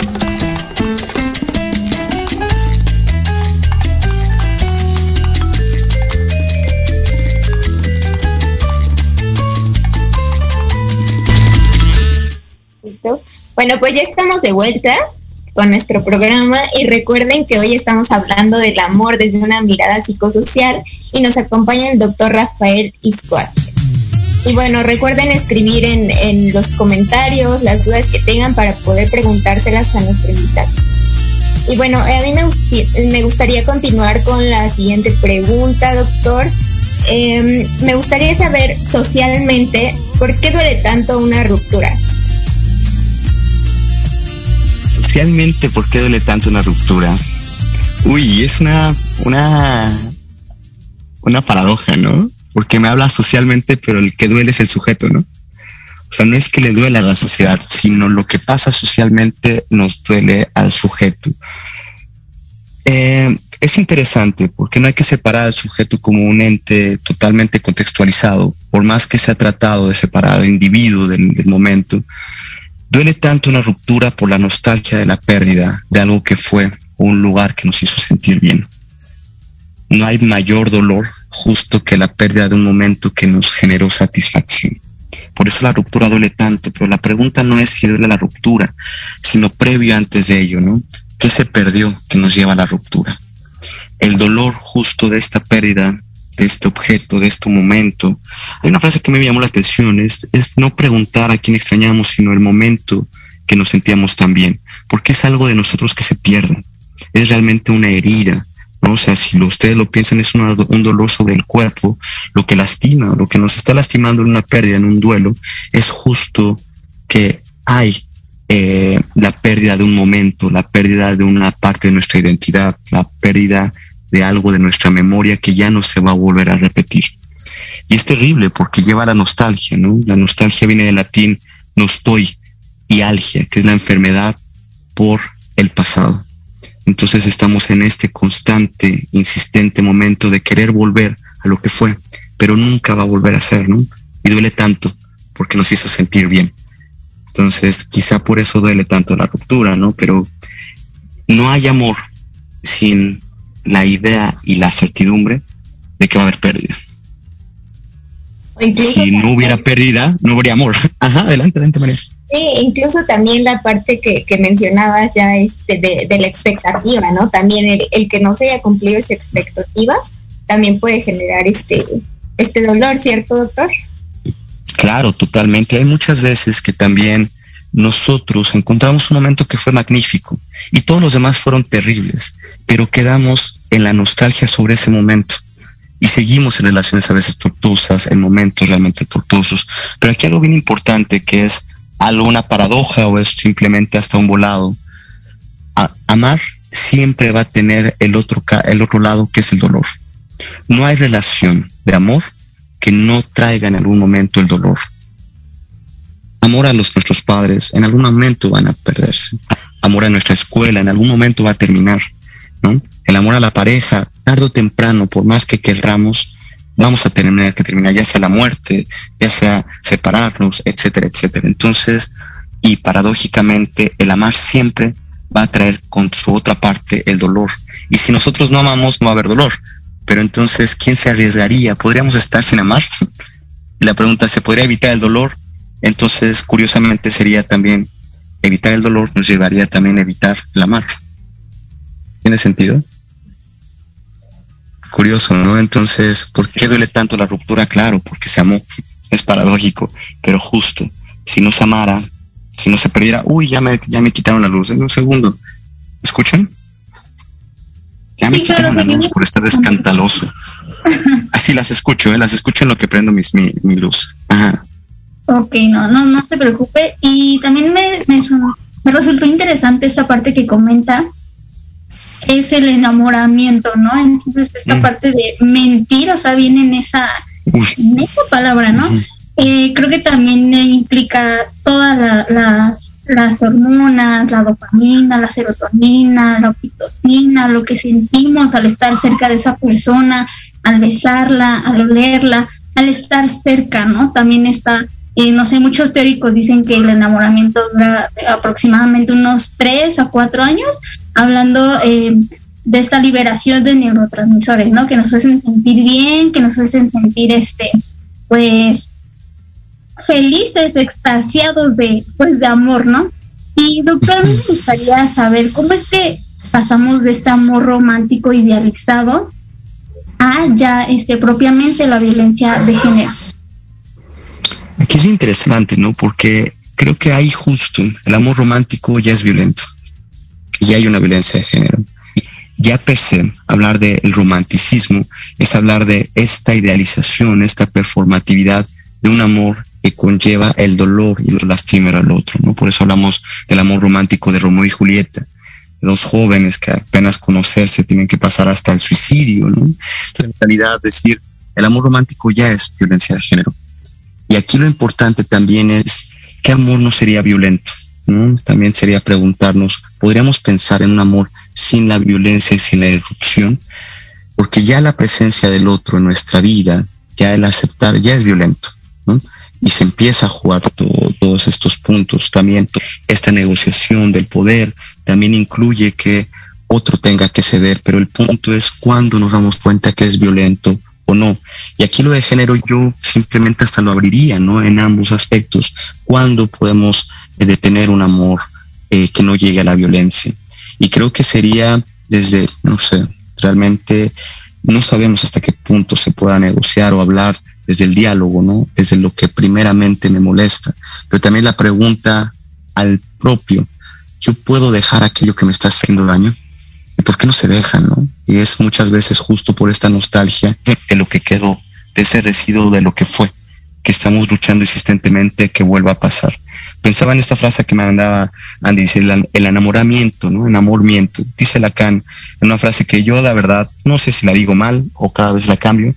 Bueno, pues ya estamos de vuelta con nuestro programa y recuerden que hoy estamos hablando del amor desde una mirada psicosocial y nos acompaña el doctor Rafael Iscuat. Y bueno, recuerden escribir en, los comentarios las dudas que tengan para poder preguntárselas a nuestro invitado. Y bueno, a mí me, me gustaría continuar con la siguiente pregunta, doctor. Em, me gustaría saber socialmente por qué duele tanto una ruptura. Socialmente, ¿por qué duele tanto una ruptura? Uy, es una, una, una paradoja, ¿no? Porque me habla socialmente, pero el que duele es el sujeto, ¿no? O sea, no es que le duele a la sociedad, sino lo que pasa socialmente nos duele al sujeto. Eh, es interesante porque no hay que separar al sujeto como un ente totalmente contextualizado, por más que se ha tratado de separar al individuo del, del momento. Duele tanto una ruptura por la nostalgia de la pérdida de algo que fue un lugar que nos hizo sentir bien. No hay mayor dolor justo que la pérdida de un momento que nos generó satisfacción. Por eso la ruptura duele tanto, pero la pregunta no es si duele la ruptura, sino previo antes de ello, ¿no? ¿Qué se perdió que nos lleva a la ruptura? El dolor justo de esta pérdida, de este objeto, de este momento. Hay una frase que me llamó la atención, es, es no preguntar a quién extrañamos, sino el momento que nos sentíamos tan bien, porque es algo de nosotros que se pierde, es realmente una herida, ¿no? O sea, si lo, ustedes lo piensan, es una- un dolor sobre el cuerpo, lo que lastima, lo que nos está lastimando en una pérdida, en un duelo, es justo que hay eh, la pérdida de un momento, la pérdida de una parte de nuestra identidad, la pérdida de algo de nuestra memoria que ya no se va a volver a repetir. Y es terrible porque lleva la nostalgia, ¿no? La nostalgia viene del latín nostoi y algia, que es la enfermedad por el pasado. Entonces estamos en este constante, insistente momento de querer volver a lo que fue, pero nunca va a volver a ser, ¿no? Y duele tanto porque nos hizo sentir bien. Entonces, quizá por eso duele tanto la ruptura, ¿no? Pero no hay amor sin la idea y la certidumbre de que va a haber pérdida. si no hubiera pérdida, no habría amor. [LAUGHS] Ajá, adelante, adelante, María. Sí, incluso también la parte que, mencionabas ya este de, la expectativa, ¿no? También el, el, que no se haya cumplido esa expectativa también puede generar este, este dolor, ¿cierto, doctor? Claro, totalmente. Hay muchas veces que también nosotros encontramos un momento que fue magnífico y todos los demás fueron terribles, pero quedamos en la nostalgia sobre ese momento y seguimos en relaciones a veces tortuosas, en momentos realmente tortuosos. Pero aquí algo bien importante que es algo, una paradoja o es simplemente hasta un volado. amar siempre va a tener el otro, el otro lado que es el dolor. No hay relación de amor que no traiga en algún momento el dolor. Amor a los, nuestros padres en algún momento van a perderse. Amor a nuestra escuela en algún momento va a terminar. ¿no? El amor a la pareja, tarde o temprano, por más que querramos, vamos a tener que terminar, ya sea la muerte, ya sea separarnos, etcétera, etcétera. Entonces, y paradójicamente, el amar siempre va a traer con su otra parte el dolor. Y si nosotros no amamos, no va a haber dolor. Pero entonces, ¿quién se arriesgaría? ¿Podríamos estar sin amar? [LAUGHS] Y la pregunta, ¿se podría evitar el dolor? Entonces, curiosamente, sería también evitar el dolor, nos llevaría también a evitar el amar. ¿Tiene sentido? Curioso, ¿no? Entonces, ¿por qué duele tanto la ruptura? Claro, porque se amó. Es paradójico, pero justo. Si no se amara, si no se perdiera, uy, ya me, ya me quitaron la luz. En un segundo. ¿Escuchan? Ya me quitaron la luz por estar escandaloso. [LAUGHS] Así las escucho, ¿eh? las escucho en lo que prendo mis, mi, mi luz. Ajá. Ok, no, no, no se preocupe. Y también me, me, me resultó interesante esta parte que comenta es el enamoramiento, ¿no? Entonces esta mm. parte de mentir, o sea, viene en esa, en esa palabra, ¿no? Eh, creo que también implica todas las, las hormonas, la dopamina, la serotonina, la oxitocina, lo que sentimos al estar cerca de esa persona, al besarla, al olerla, al estar cerca, ¿no? También está, eh, no sé, muchos teóricos dicen que el enamoramiento dura aproximadamente unos tres a cuatro años, hablando eh, de esta liberación de neurotransmisores, ¿no? Que nos hacen sentir bien, que nos hacen sentir, este, pues, felices, extasiados de, pues, de amor, ¿no? Y doctor, me gustaría saber cómo es que pasamos de este amor romántico idealizado a ya, este, propiamente la violencia de género. Aquí es interesante, ¿no? Porque creo que ahí justo el amor romántico ya es violento y hay una violencia de género. Ya per se, hablar del romanticismo es hablar de esta idealización, esta performatividad de un amor que conlleva el dolor y lo lastima al otro, ¿no? Por eso hablamos del amor romántico de Romeo y Julieta, dos jóvenes que apenas conocerse tienen que pasar hasta el suicidio, ¿no? En realidad, decir, el amor romántico ya es violencia de género. Y aquí lo importante también es, ¿qué amor no sería violento? También sería preguntarnos, ¿podríamos pensar en un amor sin la violencia y sin la irrupción? Porque ya la presencia del otro en nuestra vida, ya el aceptar, ya es violento, Y se empieza a jugar todos estos puntos. También esta negociación del poder también incluye que otro tenga que ceder, pero el punto es cuando nos damos cuenta que es violento o no. Y aquí lo de género yo simplemente hasta lo abriría, ¿no? En ambos aspectos. ¿Cuándo podemos de tener un amor eh, que no llegue a la violencia. Y creo que sería desde, no sé, realmente no sabemos hasta qué punto se pueda negociar o hablar desde el diálogo, ¿no? Desde lo que primeramente me molesta. Pero también la pregunta al propio, ¿yo puedo dejar aquello que me está haciendo daño? ¿Y por qué no se deja, no? Y es muchas veces justo por esta nostalgia de lo que quedó, de ese residuo de lo que fue, que estamos luchando insistentemente que vuelva a pasar pensaba en esta frase que me mandaba Andy, dice el, enamoramiento, ¿no? Enamoramiento. Dice Lacan, una frase que yo la verdad no sé si la digo mal o cada vez la cambio,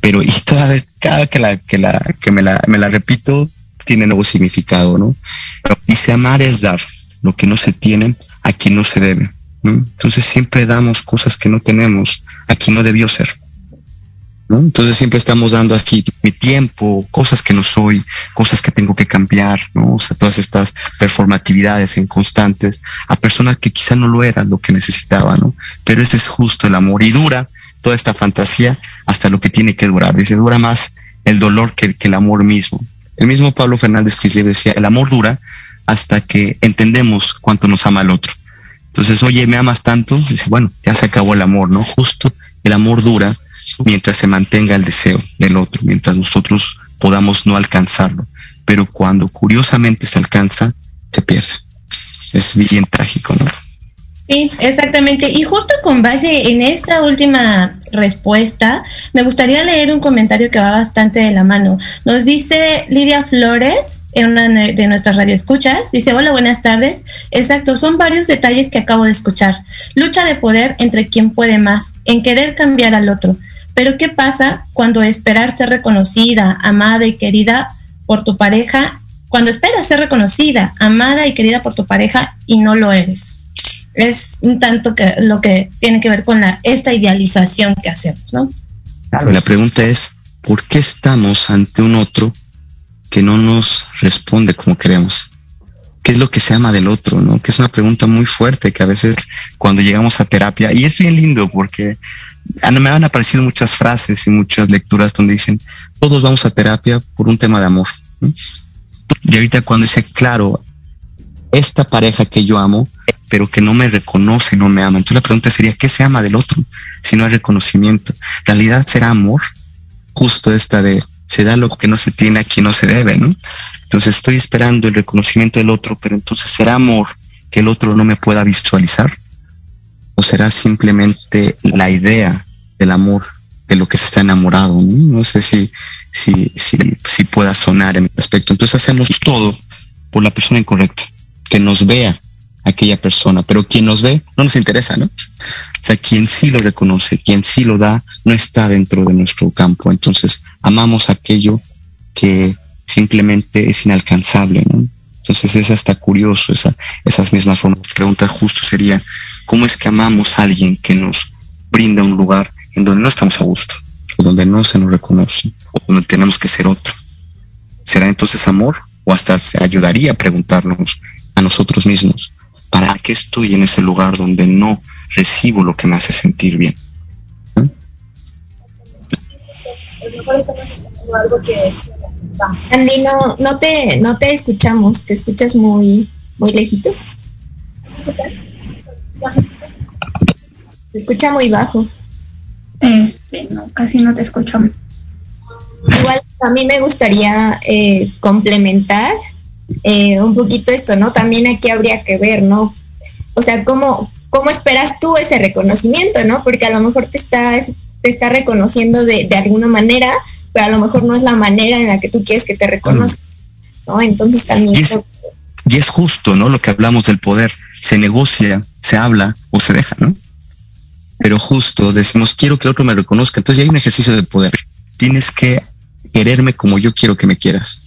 pero toda vez, cada que la, que la, que me la, me la repito, tiene nuevo significado, ¿no? Dice amar es dar lo que no se tiene a quien no se debe. Entonces siempre damos cosas que no tenemos a quien no debió ser. Entonces siempre estamos dando aquí mi tiempo, cosas que no soy, cosas que tengo que cambiar, todas estas performatividades inconstantes a personas que quizá no lo eran lo que necesitaba, ¿no? Pero ese es justo el amor y dura toda esta fantasía hasta lo que tiene que durar. Dice, dura más el dolor que, el amor mismo. El mismo Pablo Fernández Crisle decía, el amor dura hasta que entendemos cuánto nos ama el otro. Entonces, oye, me amas tanto, dice, bueno, ya se acabó el amor, ¿no? Justo el amor dura mientras se mantenga el deseo del otro, mientras nosotros podamos no alcanzarlo. Pero cuando curiosamente se alcanza, se pierde. Es bien trágico, ¿no? Sí, exactamente. Y justo con base en esta última respuesta, me gustaría leer un comentario que va bastante de la mano. Nos dice Lidia Flores, en una de nuestras radioescuchas, dice, hola, buenas tardes. Exacto, son varios detalles que acabo de escuchar. Lucha de poder entre quien puede más, en querer cambiar al otro. Pero ¿qué pasa cuando esperar ser reconocida, amada y querida por tu pareja? Cuando esperas ser reconocida, amada y querida por tu pareja y no lo eres es un tanto que lo que tiene que ver con la, esta idealización que hacemos, ¿no? Claro, la pregunta es, ¿por qué estamos ante un otro que no nos responde como queremos? ¿Qué es lo que se ama del otro? ¿no? Que es una pregunta muy fuerte que a veces cuando llegamos a terapia, y es bien lindo porque me han aparecido muchas frases y muchas lecturas donde dicen, todos vamos a terapia por un tema de amor. Y ahorita cuando dice, claro, esta pareja que yo amo, pero que no me reconoce, no me ama. Entonces la pregunta sería, ¿qué se ama del otro si no hay reconocimiento? ¿En realidad será amor? Justo esta de, se da lo que no se tiene a quien no se debe, ¿no? Entonces estoy esperando el reconocimiento del otro, pero entonces será amor que el otro no me pueda visualizar? ¿O será simplemente la idea del amor de lo que se está enamorado? No, sé si, si, si, si pueda sonar en el aspecto. Entonces hacemos todo por la persona incorrecta, que nos vea aquella persona, pero quien nos ve no nos interesa, ¿no? O sea, quien sí lo reconoce, quien sí lo da, no está dentro de nuestro campo. Entonces, amamos aquello que simplemente es inalcanzable, ¿no? Entonces es hasta curioso esa, esas mismas formas. La pregunta justo sería, ¿cómo es que amamos a alguien que nos brinda un lugar en donde no estamos a gusto, o donde no se nos reconoce, o donde tenemos que ser otro? ¿Será entonces amor? O hasta se ayudaría a preguntarnos a nosotros mismos, ¿para qué estoy en ese lugar donde no recibo lo que me hace sentir bien? Andy, no, no te, no te escuchamos, te escuchas muy, muy lejitos. Se escucha muy bajo. Este, no, casi no te escucho. Igual a mí me gustaría eh, complementar eh, un poquito esto, ¿no? También aquí habría que ver, ¿no? O sea, ¿cómo, cómo esperas tú ese reconocimiento, ¿no? Porque a lo mejor te está, te está reconociendo de, alguna manera, pero a lo mejor no es la manera en la que tú quieres que te reconozca, ¿no? Entonces también... Y es, y es justo, ¿no? Lo que hablamos del poder, se negocia, se habla o se deja, ¿no? Pero justo decimos, quiero que el otro me reconozca, entonces ya hay un ejercicio de poder. Tienes que quererme como yo quiero que me quieras.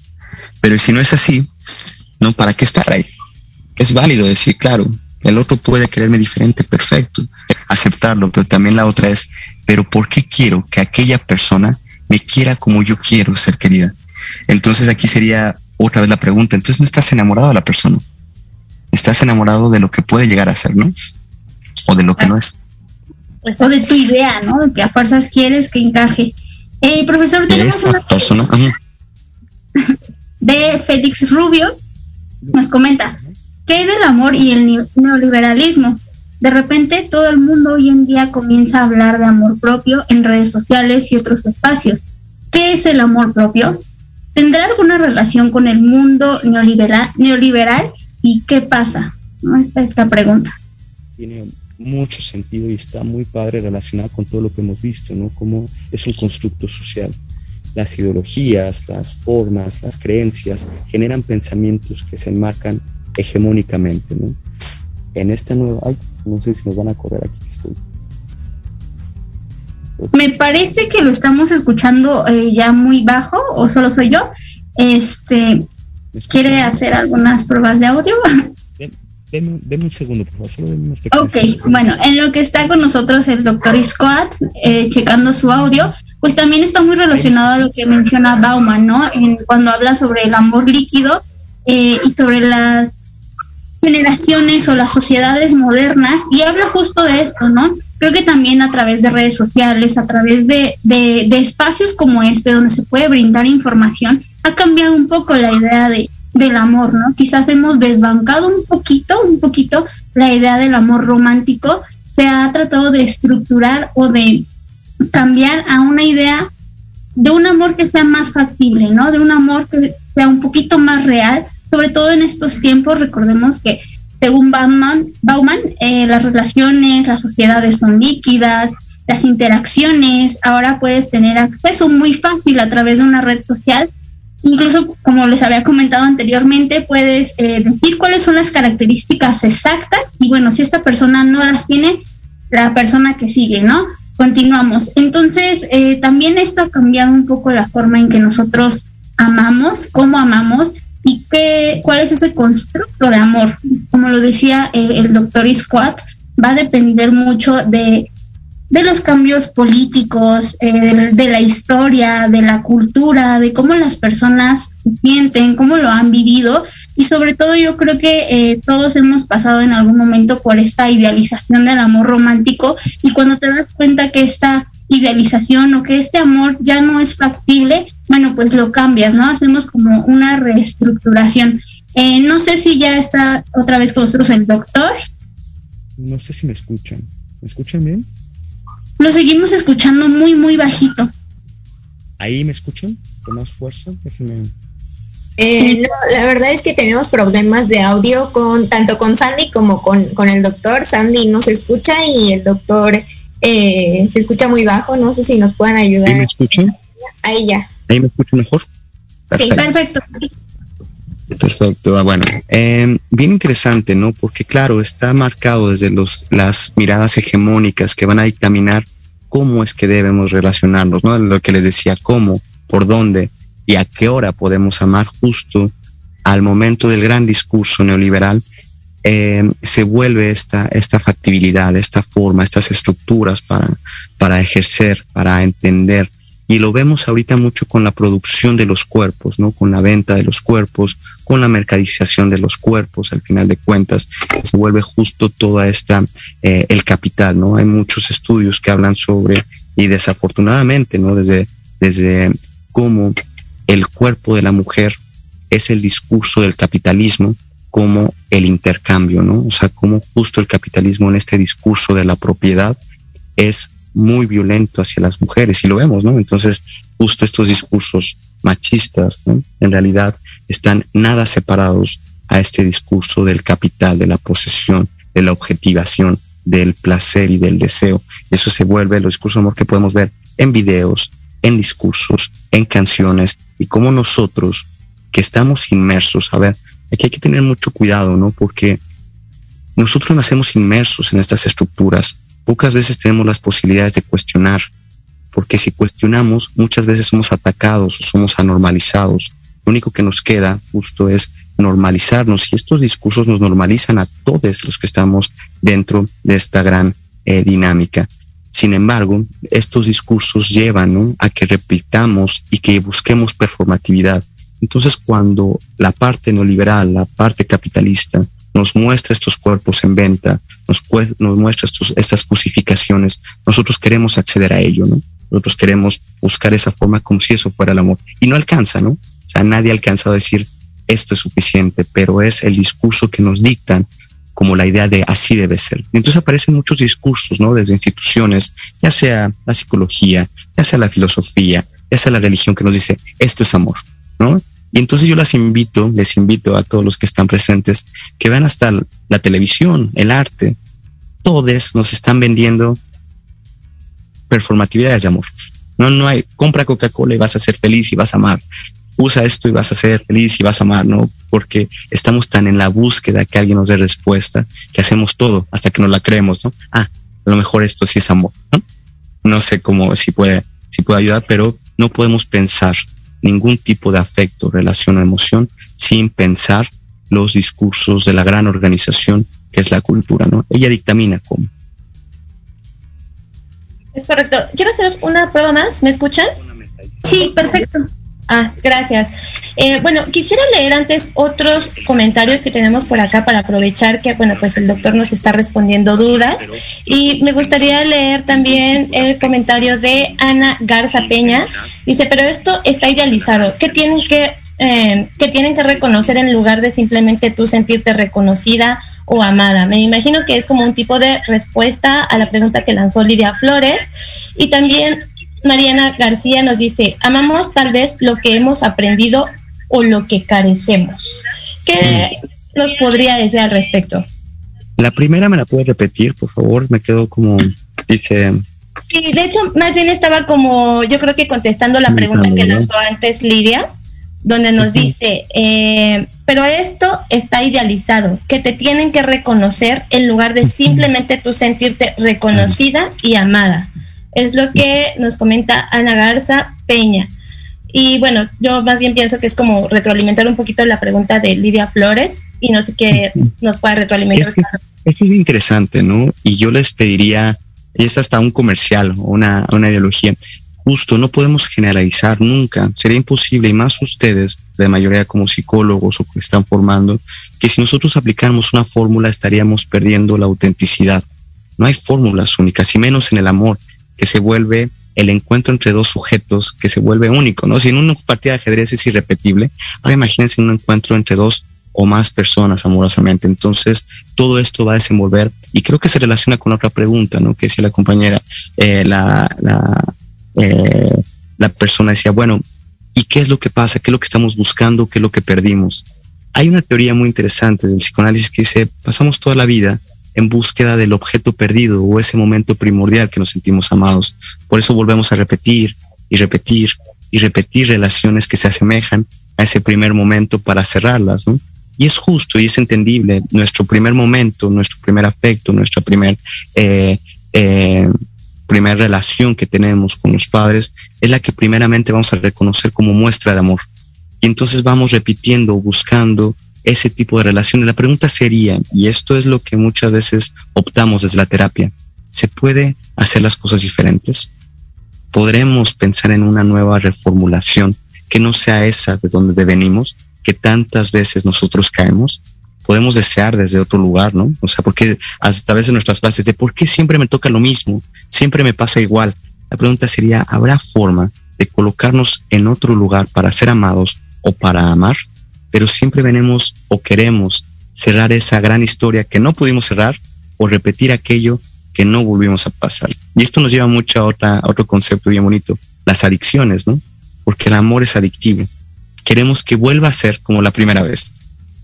Pero si no es así, ¿no? ¿Para qué estar ahí? Es válido decir, claro, el otro puede quererme diferente, perfecto, aceptarlo, pero también la otra es, pero ¿por qué quiero que aquella persona me quiera como yo quiero ser querida? Entonces aquí sería otra vez la pregunta, entonces no estás enamorado de la persona, estás enamorado de lo que puede llegar a ser, ¿no? O de lo que no es. Pues, o de tu idea, ¿no? Que a fuerzas quieres que encaje. Eh, profesor, tenemos Esa persona. De Félix Rubio, nos comenta, ¿qué del amor y el neoliberalismo? De repente todo el mundo hoy en día comienza a hablar de amor propio en redes sociales y otros espacios. ¿Qué es el amor propio? ¿Tendrá alguna relación con el mundo neoliberal, y qué pasa? ¿No? Esta es la pregunta. Tiene mucho sentido y está muy padre relacionado con todo lo que hemos visto, ¿no? Como es un constructo social las ideologías, las formas, las creencias generan pensamientos que se enmarcan hegemónicamente. ¿no? En esta nueva, ay, no sé si nos van a correr aquí. Estoy. Me parece que lo estamos escuchando eh, ya muy bajo o solo soy yo. Este, ¿quiere hacer algunas pruebas de audio? Deme, un segundo, por favor. ok, bueno, en lo que está con nosotros el doctor Scott, eh, checando su audio, pues también está muy relacionado a lo que menciona Bauman, ¿no? En, cuando habla sobre el amor líquido eh, y sobre las generaciones o las sociedades modernas y habla justo de esto, ¿no? Creo que también a través de redes sociales, a través de, de, de espacios como este, donde se puede brindar información, ha cambiado un poco la idea de, del amor, ¿no? Quizás hemos desbancado un poquito, un poquito la idea del amor romántico, se ha tratado de estructurar o de cambiar a una idea de un amor que sea más factible, ¿no? De un amor que sea un poquito más real, sobre todo en estos tiempos, recordemos que según Bauman, Bauman eh, las relaciones, las sociedades son líquidas, las interacciones, ahora puedes tener acceso muy fácil a través de una red social Incluso, como les había comentado anteriormente, puedes eh, decir cuáles son las características exactas y bueno, si esta persona no las tiene, la persona que sigue, ¿no? Continuamos. Entonces, eh, también esto ha cambiado un poco la forma en que nosotros amamos, cómo amamos y qué, cuál es ese constructo de amor. Como lo decía el, el doctor Squat, va a depender mucho de de los cambios políticos, eh, de, la historia, de la cultura, de cómo las personas sienten, cómo lo han vivido y sobre todo yo creo que eh, todos hemos pasado en algún momento por esta idealización del amor romántico y cuando te das cuenta que esta idealización o que este amor ya no es factible, bueno, pues lo cambias, ¿no? Hacemos como una reestructuración. Eh, no sé si ya está otra vez con nosotros el doctor. No sé si me escuchan. ¿Me escuchan bien? Lo seguimos escuchando muy, muy bajito. ¿Ahí me escuchan? Con más fuerza, eh, no, la verdad es que tenemos problemas de audio con tanto con Sandy como con, el doctor. Sandy no se escucha y el doctor eh, se escucha muy bajo. No sé si nos puedan ayudar. ¿Ahí me escuchan? Ahí ya. ¿Ahí me escuchan mejor? Sí, perfecto. Perfecto, ah, bueno, em, bien interesante, ¿no? Porque claro, está marcado desde los, las miradas hegemónicas que van a dictaminar cómo es que debemos relacionarnos, ¿no? Lo que les decía, cómo, por dónde y a qué hora podemos amar justo al momento del gran discurso neoliberal, em, se vuelve esta, esta factibilidad, esta forma, estas estructuras para, para ejercer, para entender y lo vemos ahorita mucho con la producción de los cuerpos, ¿no? Con la venta de los cuerpos, con la mercadización de los cuerpos, al final de cuentas, se vuelve justo toda esta, eh, el capital, ¿no? Hay muchos estudios que hablan sobre, y desafortunadamente, ¿no? Desde, desde cómo el cuerpo de la mujer es el discurso del capitalismo como el intercambio, ¿no? O sea, como justo el capitalismo en este discurso de la propiedad es muy violento hacia las mujeres y lo vemos, ¿no? Entonces, justo estos discursos machistas, ¿no? En realidad están nada separados a este discurso del capital, de la posesión, de la objetivación, del placer y del deseo. Eso se vuelve el discurso de amor que podemos ver en videos, en discursos, en canciones y como nosotros que estamos inmersos, a ver, aquí hay que tener mucho cuidado, ¿no? Porque nosotros nacemos inmersos en estas estructuras pocas veces tenemos las posibilidades de cuestionar, porque si cuestionamos, muchas veces somos atacados o somos anormalizados. Lo único que nos queda justo es normalizarnos y estos discursos nos normalizan a todos los que estamos dentro de esta gran eh, dinámica. Sin embargo, estos discursos llevan a que repitamos y que busquemos performatividad. Entonces, cuando la parte neoliberal, la parte capitalista, nos muestra estos cuerpos en venta, nos, muestra estas crucificaciones, nosotros queremos acceder a ello, ¿no? Nosotros queremos buscar esa forma como si eso fuera el amor. Y no alcanza, ¿no? O sea, nadie alcanza a decir esto es suficiente, pero es el discurso que nos dictan como la idea de así debe ser. entonces aparecen muchos discursos, ¿no? Desde instituciones, ya sea la psicología, ya sea la filosofía, ya sea la religión que nos dice esto es amor, ¿no? Y entonces yo las invito, les invito a todos los que están presentes, que vean hasta la televisión, el arte. Todos nos están vendiendo performatividades de amor. No, no hay, compra Coca-Cola y vas a ser feliz y vas a amar. Usa esto y vas a ser feliz y vas a amar, ¿no? Porque estamos tan en la búsqueda que alguien nos dé respuesta que hacemos todo hasta que nos la creemos, ¿no? Ah, a lo mejor esto sí es amor, ¿no? no sé cómo, si puede, si puede ayudar, pero no podemos pensar ningún tipo de afecto, relación o emoción sin pensar los discursos de la gran organización que es la cultura, ¿no? Ella dictamina cómo. Es correcto. Quiero hacer una prueba más. ¿Me escuchan? Sí, perfecto. Ah, gracias. Eh, bueno, quisiera leer antes otros comentarios que tenemos por acá para aprovechar que, bueno, pues el doctor nos está respondiendo dudas. Y me gustaría leer también el comentario de Ana Garza Peña. Dice, pero esto está idealizado. ¿Qué tienen que, eh, que tienen que reconocer en lugar de simplemente tú sentirte reconocida o amada? Me imagino que es como un tipo de respuesta a la pregunta que lanzó Lidia Flores. Y también Mariana García nos dice, amamos tal vez lo que hemos aprendido o lo que carecemos. ¿Qué nos podría decir al respecto? La primera me la puede repetir, por favor, me quedo como, dice... Sí, de hecho, más bien estaba como, yo creo que contestando la pregunta que lanzó antes Lidia, donde nos dice, eh, pero esto está idealizado, que te tienen que reconocer en lugar de simplemente tú sentirte reconocida y amada. Es lo que nos comenta Ana Garza Peña. Y bueno, yo más bien pienso que es como retroalimentar un poquito la pregunta de Lidia Flores y no sé qué nos puede retroalimentar. Es, muy interesante, ¿no? Y yo les pediría, es hasta un comercial, una, una ideología. Justo, no podemos generalizar nunca. Sería imposible, y más ustedes, de mayoría como psicólogos o que están formando, que si nosotros aplicáramos una fórmula estaríamos perdiendo la autenticidad. No hay fórmulas únicas, y menos en el amor que se vuelve el encuentro entre dos sujetos que se vuelve único, ¿no? Si en una partida de ajedrez es irrepetible, ahora imagínense un encuentro entre dos o más personas amorosamente. Entonces, todo esto va a desenvolver, y creo que se relaciona con otra pregunta, ¿no? Que decía la compañera, eh, la, la, eh, la persona decía, bueno, ¿y qué es lo que pasa? ¿Qué es lo que estamos buscando? ¿Qué es lo que perdimos? Hay una teoría muy interesante del psicoanálisis que dice, pasamos toda la vida en búsqueda del objeto perdido o ese momento primordial que nos sentimos amados. Por eso volvemos a repetir y repetir y repetir relaciones que se asemejan a ese primer momento para cerrarlas, ¿no? Y es justo y es entendible. Nuestro primer momento, nuestro primer afecto, nuestra primer, eh, eh, primera relación que tenemos con los padres es la que primeramente vamos a reconocer como muestra de amor. Y entonces vamos repitiendo, buscando ese tipo de relaciones. La pregunta sería, y esto es lo que muchas veces optamos desde la terapia, ¿se puede hacer las cosas diferentes? ¿Podremos pensar en una nueva reformulación que no sea esa de donde venimos, que tantas veces nosotros caemos? Podemos desear desde otro lugar, ¿no? O sea, porque a veces nuestras clases de por qué siempre me toca lo mismo, siempre me pasa igual. La pregunta sería, ¿habrá forma de colocarnos en otro lugar para ser amados o para amar? Pero siempre venimos o queremos cerrar esa gran historia que no pudimos cerrar o repetir aquello que no volvimos a pasar. Y esto nos lleva mucho a, otra, otro concepto bien bonito, las adicciones, ¿no? Porque el amor es adictivo. Queremos que vuelva a ser como la primera vez,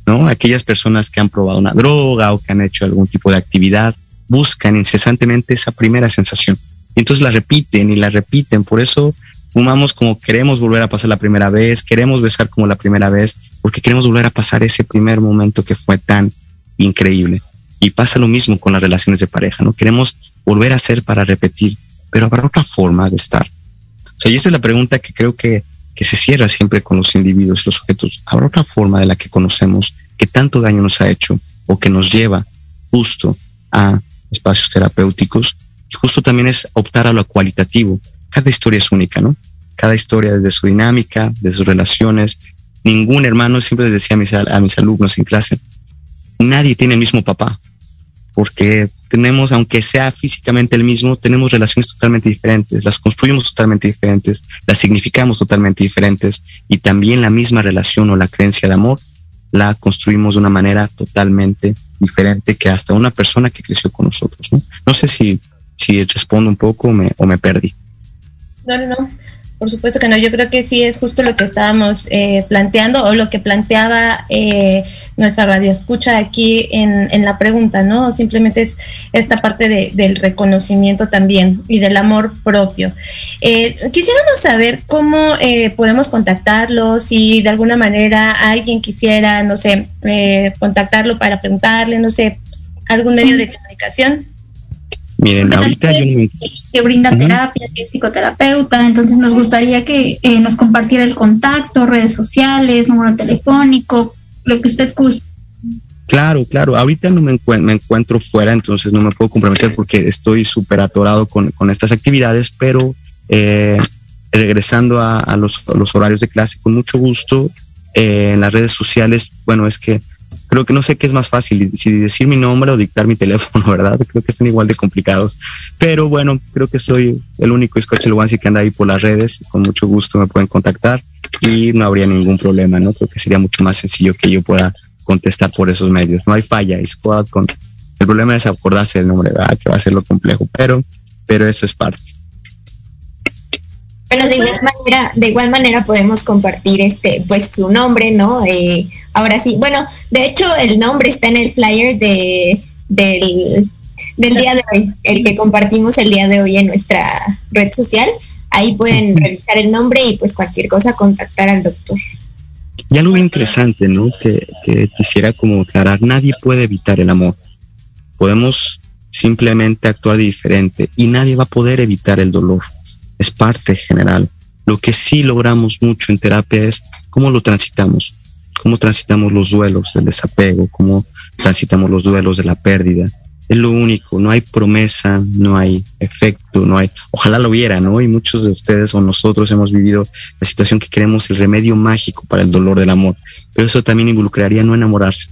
¿no? Aquellas personas que han probado una droga o que han hecho algún tipo de actividad buscan incesantemente esa primera sensación. Y entonces la repiten y la repiten. Por eso fumamos como queremos volver a pasar la primera vez, queremos besar como la primera vez, porque queremos volver a pasar ese primer momento que fue tan increíble. Y pasa lo mismo con las relaciones de pareja, ¿no? Queremos volver a hacer para repetir, pero habrá otra forma de estar. O sea, y esta es la pregunta que creo que, que se cierra siempre con los individuos los sujetos. ¿Habrá otra forma de la que conocemos que tanto daño nos ha hecho o que nos lleva justo a espacios terapéuticos? Y justo también es optar a lo cualitativo, cada historia es única, ¿no? Cada historia desde su dinámica, de sus relaciones. Ningún hermano, siempre les decía a mis, a mis alumnos en clase, nadie tiene el mismo papá, porque tenemos, aunque sea físicamente el mismo, tenemos relaciones totalmente diferentes, las construimos totalmente diferentes, las significamos totalmente diferentes y también la misma relación o la creencia de amor la construimos de una manera totalmente diferente que hasta una persona que creció con nosotros. No, no sé si, si respondo un poco o me, o me perdí. No, no, no. Por supuesto que no. Yo creo que sí es justo lo que estábamos eh, planteando o lo que planteaba eh, nuestra radio escucha aquí en, en, la pregunta, ¿no? Simplemente es esta parte de, del reconocimiento también y del amor propio. Eh, quisiéramos saber cómo eh, podemos contactarlos, si de alguna manera alguien quisiera, no sé, eh, contactarlo para preguntarle, no sé, algún medio de comunicación. Miren, ahorita yo no Que brinda terapia, que es psicoterapeuta, entonces nos gustaría que eh, nos compartiera el contacto, redes sociales, número telefónico, lo que usted guste. Claro, claro. Ahorita no me, me, encuentro fuera, entonces no me puedo comprometer porque estoy súper atorado con, con, estas actividades, pero eh, regresando a, los, los, horarios de clase, con mucho gusto, eh, en las redes sociales, bueno, es que creo que no sé qué es más fácil, si decir mi nombre o dictar mi [LAUGHS] teléfono, ¿verdad? Creo que están igual de complicados. Pero bueno, creo que soy el único Scotch Luansi que anda ahí por las redes. Con mucho gusto me pueden contactar y no habría ningún problema, ¿no? Creo que sería mucho más sencillo que yo pueda contestar por esos medios. No hay falla, Squad con el problema es acordarse del nombre, ¿verdad? Que va a ser lo complejo, pero, pero eso es parte. Bueno, de igual manera, de igual manera podemos compartir este, pues su nombre, ¿no? Eh, ahora sí, bueno, de hecho el nombre está en el flyer de, del, del día de hoy, el que compartimos el día de hoy en nuestra red social. Ahí pueden revisar el nombre y pues cualquier cosa contactar al doctor. Y algo interesante, ¿no? Que, que quisiera como aclarar, nadie puede evitar el amor. Podemos simplemente actuar diferente y nadie va a poder evitar el dolor es parte general. Lo que sí logramos mucho en terapia es cómo lo transitamos, cómo transitamos los duelos del desapego, cómo transitamos los duelos de la pérdida. Es lo único, no hay promesa, no hay efecto, no hay, ojalá lo hubiera, ¿no? Y muchos de ustedes o nosotros hemos vivido la situación que queremos el remedio mágico para el dolor del amor, pero eso también involucraría no enamorarse.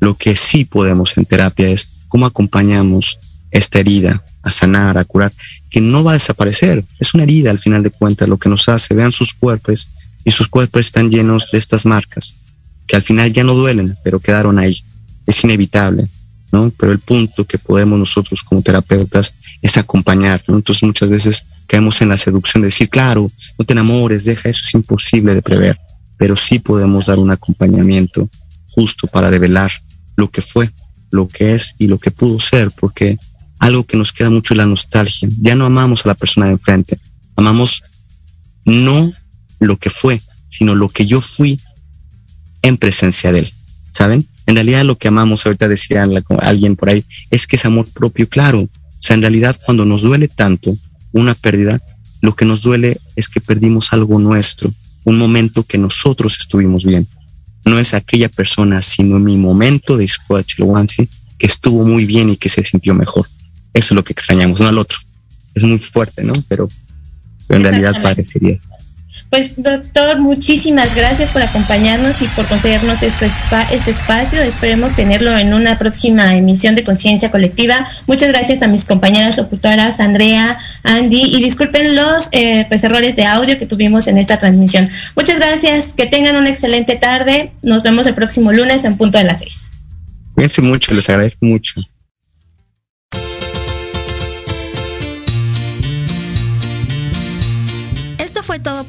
Lo que sí podemos en terapia es cómo acompañamos esta herida a sanar, a curar, que no va a desaparecer. Es una herida al final de cuentas lo que nos hace. Vean sus cuerpos y sus cuerpos están llenos de estas marcas que al final ya no duelen, pero quedaron ahí. Es inevitable, ¿no? Pero el punto que podemos nosotros como terapeutas es acompañar, ¿no? Entonces muchas veces caemos en la seducción de decir, claro, no te enamores, deja, eso es imposible de prever, pero sí podemos dar un acompañamiento justo para develar lo que fue, lo que es y lo que pudo ser, porque algo que nos queda mucho es la nostalgia. Ya no amamos a la persona de enfrente, amamos no lo que fue, sino lo que yo fui en presencia de él. ¿Saben? En realidad lo que amamos, ahorita decía alguien por ahí, es que es amor propio, claro. O sea, en realidad cuando nos duele tanto una pérdida, lo que nos duele es que perdimos algo nuestro, un momento que nosotros estuvimos bien. No es aquella persona, sino mi momento de Squatch que estuvo muy bien y que se sintió mejor. Eso es lo que extrañamos, no al otro. Es muy fuerte, ¿no? Pero, en realidad parecería. Pues doctor, muchísimas gracias por acompañarnos y por concedernos este, este espacio. Esperemos tenerlo en una próxima emisión de Conciencia Colectiva. Muchas gracias a mis compañeras locutoras, Andrea, Andy, y disculpen los eh, pues, errores de audio que tuvimos en esta transmisión. Muchas gracias, que tengan una excelente tarde. Nos vemos el próximo lunes en punto de las seis. Cuídense mucho, les agradezco mucho.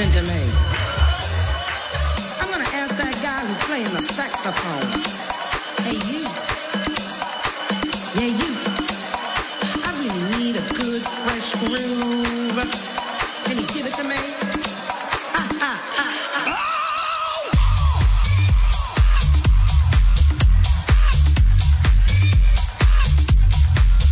Listening to me. I'm to ask that guy who's playing the saxophone.